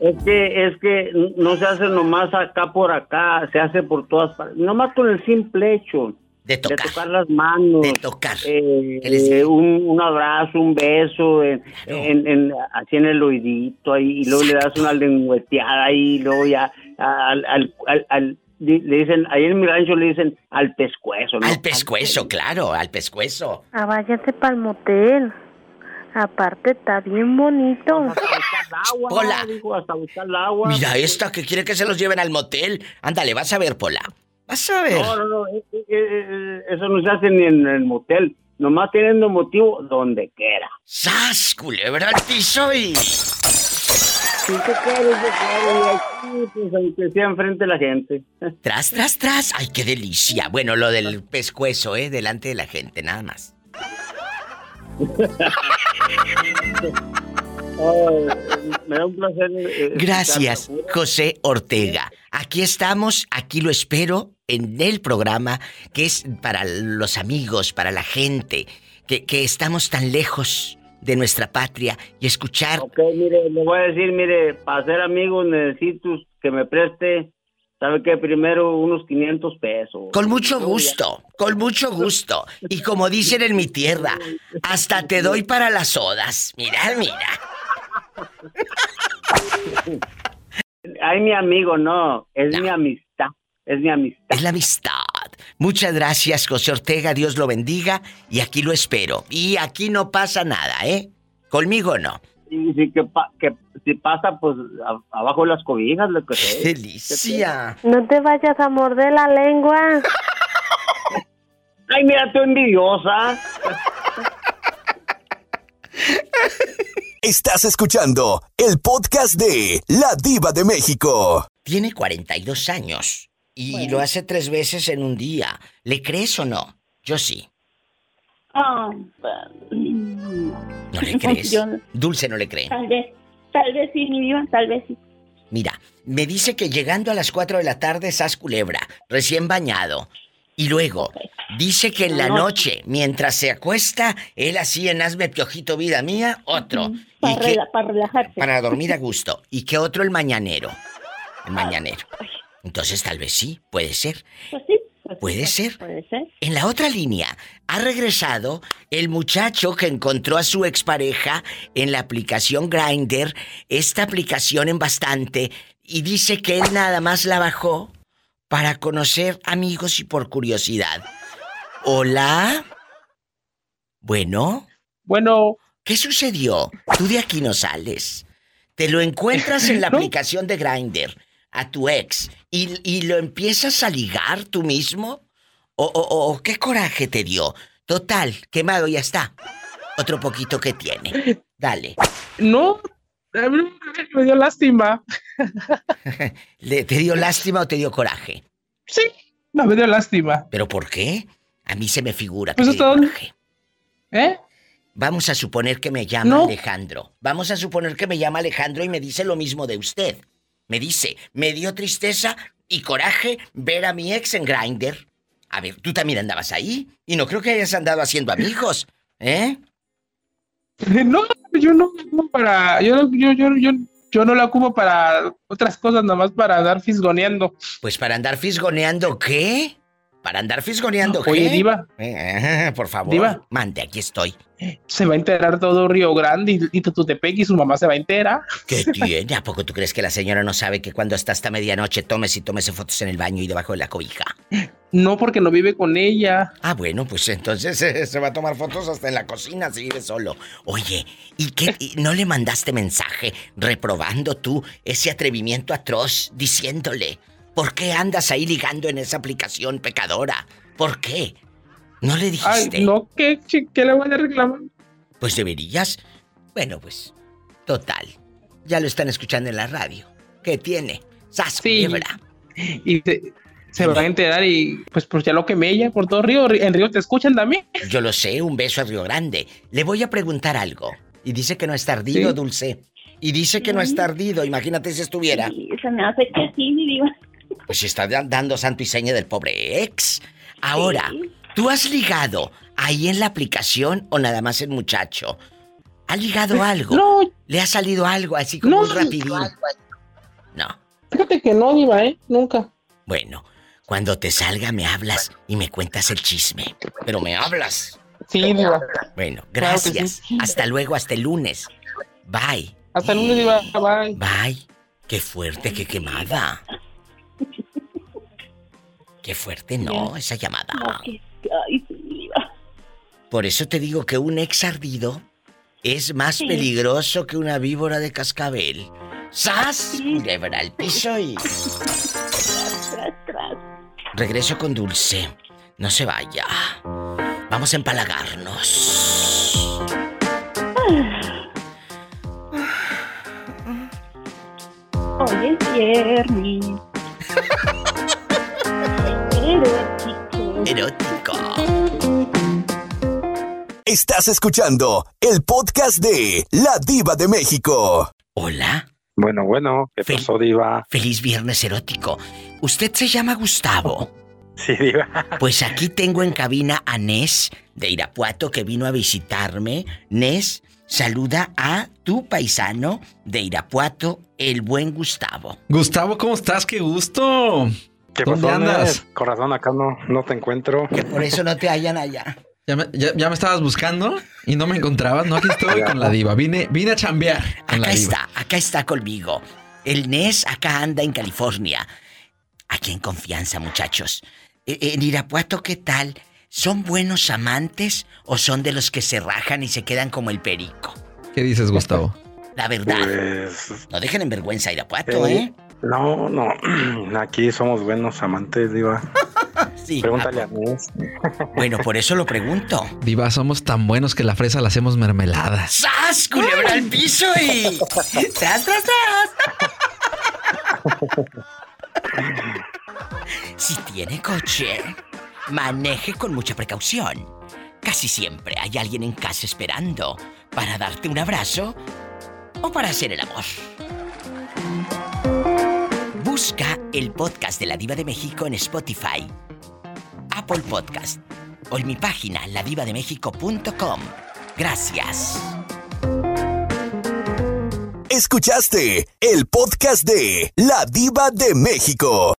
Es que, es que no se hace nomás acá por acá, se hace por todas partes. Nomás con el simple hecho de tocar, las manos. De tocar. Eh, eh, un, un, abrazo, un beso, en, en, así en el oídito ahí, y luego le das una lengüeteada ahí, y luego ya al, al, al, le dicen, ahí en mi rancho le dicen al pescuezo, ¿no? Al pescuezo, claro, al pescuezo. Ah, váyase para el motel. Aparte está bien bonito. Pola. hasta buscar el agua. Mira esta que quiere que se los lleven al motel. Ándale, vas a ver, Pola. Vas a ver. No, no, no. eh, eh, eh, Eso no se hace ni en el motel. Nomás teniendo motivo donde quiera. ¡Sas, culebra al piso y... Sí, que claro, que claro. Y aquí, pues, aunque sea enfrente de la gente. Tras, tras, tras. ¡Ay, qué delicia! Bueno, lo del pescuezo, ¿eh? Delante de la gente, nada más. Me da un placer. eh, Gracias. José Ortega. Aquí estamos, aquí lo espero en el programa que es para los amigos, para la gente, que, que estamos tan lejos de nuestra patria y escuchar Ok, mire, le voy a decir, mire, para ser amigos necesito que me preste, ¿sabe qué? Primero unos 500 pesos. Con mucho gusto, con mucho gusto. Y como dicen en mi tierra, hasta te doy para las sodas. Mira, mira. Ay, mi amigo, no, es mi amistad, es mi amistad. Es la amistad. Muchas gracias, José Ortega. Dios lo bendiga. Y aquí lo espero. Y aquí no pasa nada, ¿eh? Conmigo no. Y sí, que, pa- que si pasa, pues a- abajo de las cobijas, lo que sea. Delicia. No te vayas a morder la lengua. Ay, mira, tú envidiosa. Estás escuchando el podcast de La Diva de México. Tiene 42 años. Y lo hace tres veces en un día. ¿Le crees o no? Yo sí. Ah, ¿No le crees? Yo. Dulce no le cree. tal vez, tal vez sí, mi vida, tal vez sí. Mira, me dice que llegando a las 4 de la tarde sas culebra, recién bañado. Y luego, dice que en la No. noche, mientras se acuesta, él así en hazme piojito vida mía, otro. Y Para, que- rela- para relajarse. para dormir a gusto. Y que otro el mañanero. El mañanero. Entonces tal vez sí, puede ser. Pues sí. Pues Puede ser. Puede ser. En la otra línea, ha regresado el muchacho que encontró a su expareja en la aplicación Grindr, esta aplicación en bastante, y dice que él nada más la bajó para conocer amigos y por curiosidad. Hola. Bueno. Bueno. ¿Qué sucedió? Tú de aquí no sales. Te lo encuentras en la No. aplicación de Grindr a tu ex y, y lo empiezas a ligar tú mismo. ¿O, o- o qué coraje te dio? Total, quemado ya está. Otro poquito que tiene. Dale. No, a mí me dio lástima. ¿Le, ¿Te dio lástima o te dio coraje? Sí, no, me dio lástima. ¿Pero por qué? A mí se me figura que Pues dio coraje. ¿Eh? Vamos a suponer que me llama No. Alejandro. Vamos a suponer que me llama Alejandro y me dice lo mismo de usted. Me dice, me dio tristeza y coraje ver a mi ex en Grindr. A ver, tú también andabas ahí y no creo que hayas andado haciendo amigos, ¿eh? No, yo no la ocupo para. Yo, yo, yo, yo, yo no la ocupo para otras cosas, nada más para andar fisgoneando. Pues para andar fisgoneando, ¿qué? Para andar fisgoneando, ¿qué? Oye, Diva. Eh, por favor, Diva. mande, aquí estoy. Se va a enterar todo Río Grande y, Tututepec y su mamá se va a enterar. ¿Qué tiene? ¿A poco tú crees que la señora no sabe que cuando está hasta medianoche tomes y tomes fotos en el baño y debajo de la cobija? No, porque no vive con ella. Ah, bueno, pues entonces eh, se va a tomar fotos hasta en la cocina si vive solo. Oye, ¿y qué? y ¿No le mandaste mensaje reprobando tú ese atrevimiento atroz diciéndole, ¿por qué andas ahí ligando en esa aplicación pecadora? ¿Por qué? ¿No le dijiste? Ay, no, ¿qué, qué le voy a reclamar? Pues deberías. Bueno, pues, total. Ya lo están escuchando en la radio. ¿Qué tiene? ¡Sas, Sí. Y, se- se va a enterar y pues pues ya lo quemé ella por todo Río. En Río te escuchan también. Yo lo sé, un beso a Río Grande. Le voy a preguntar algo. Y dice que no es tardido, Sí. Dulce. Y dice que no es tardido, imagínate si estuviera. Sí, se me hace que sí, mi diva. Pues si está da- dando santo y seña del pobre ex. Ahora, ¿tú has ligado ahí en la aplicación o nada más el muchacho? ¿Ha ligado algo? No. ¿Le ha salido algo así como No. un rapidín? No. Fíjate que no, Diva, ¿eh? Nunca. Bueno, cuando te salga me hablas y me cuentas el chisme. Pero me hablas. Sí, Diva. Bueno, Claro gracias. sí. Hasta luego, hasta el lunes. Bye. Hasta el lunes, Diva. Bye. Bye. Qué fuerte, qué quemada. Qué fuerte, no, esa llamada. Sí. Por eso te digo que un ex ardido es más Sí. peligroso que una víbora de cascabel. ¡Sas! Culebra al piso y... Tras, tras. Regreso con Dulce. No se vaya. Vamos a empalagarnos. Hoy es viernes. Erótico. Erótico. Estás escuchando el podcast de La Diva de México. Hola. Bueno, bueno, ¿qué Fel- pasó, Diva? Feliz viernes erótico. Usted se llama Gustavo. Sí, Diva. Pues aquí tengo en cabina a Nes de Irapuato que vino a visitarme. Nes, saluda a tu paisano de Irapuato, el buen Gustavo. Gustavo, ¿cómo estás? ¡Qué gusto! ¿Qué ¿Dónde pasó, andas? Corazón, acá no, no te encuentro. Que por eso no te hallan allá. ¿Ya me, ya- ya me estabas buscando y no me encontrabas. No, aquí estoy con la diva. Vine, vine a chambear con la Acá diva. está, acá está conmigo. El Nes acá anda en California. Aquí en confianza, muchachos. E- En Irapuato, ¿qué tal? ¿Son buenos amantes o son de los que se rajan y se quedan como el perico? ¿Qué dices, Gustavo? La verdad. Pues, No dejen en vergüenza a Irapuato, eh, ¿eh? No, no. Aquí somos buenos amantes, Diva. Sí. Pregúntale a Nes. Bueno, por eso lo pregunto. Diva, somos tan buenos que la fresa la hacemos mermelada. ¡Sas! Culebra al piso y. ¡Tras, tras, tras! Si tiene coche, maneje con mucha precaución. Casi siempre hay alguien en casa esperando para darte un abrazo o para hacer el amor. Busca el podcast de la Diva de México en Spotify, Apple Podcast o en mi página ladivademexico.com. Gracias. Escuchaste el podcast de La Diva de México.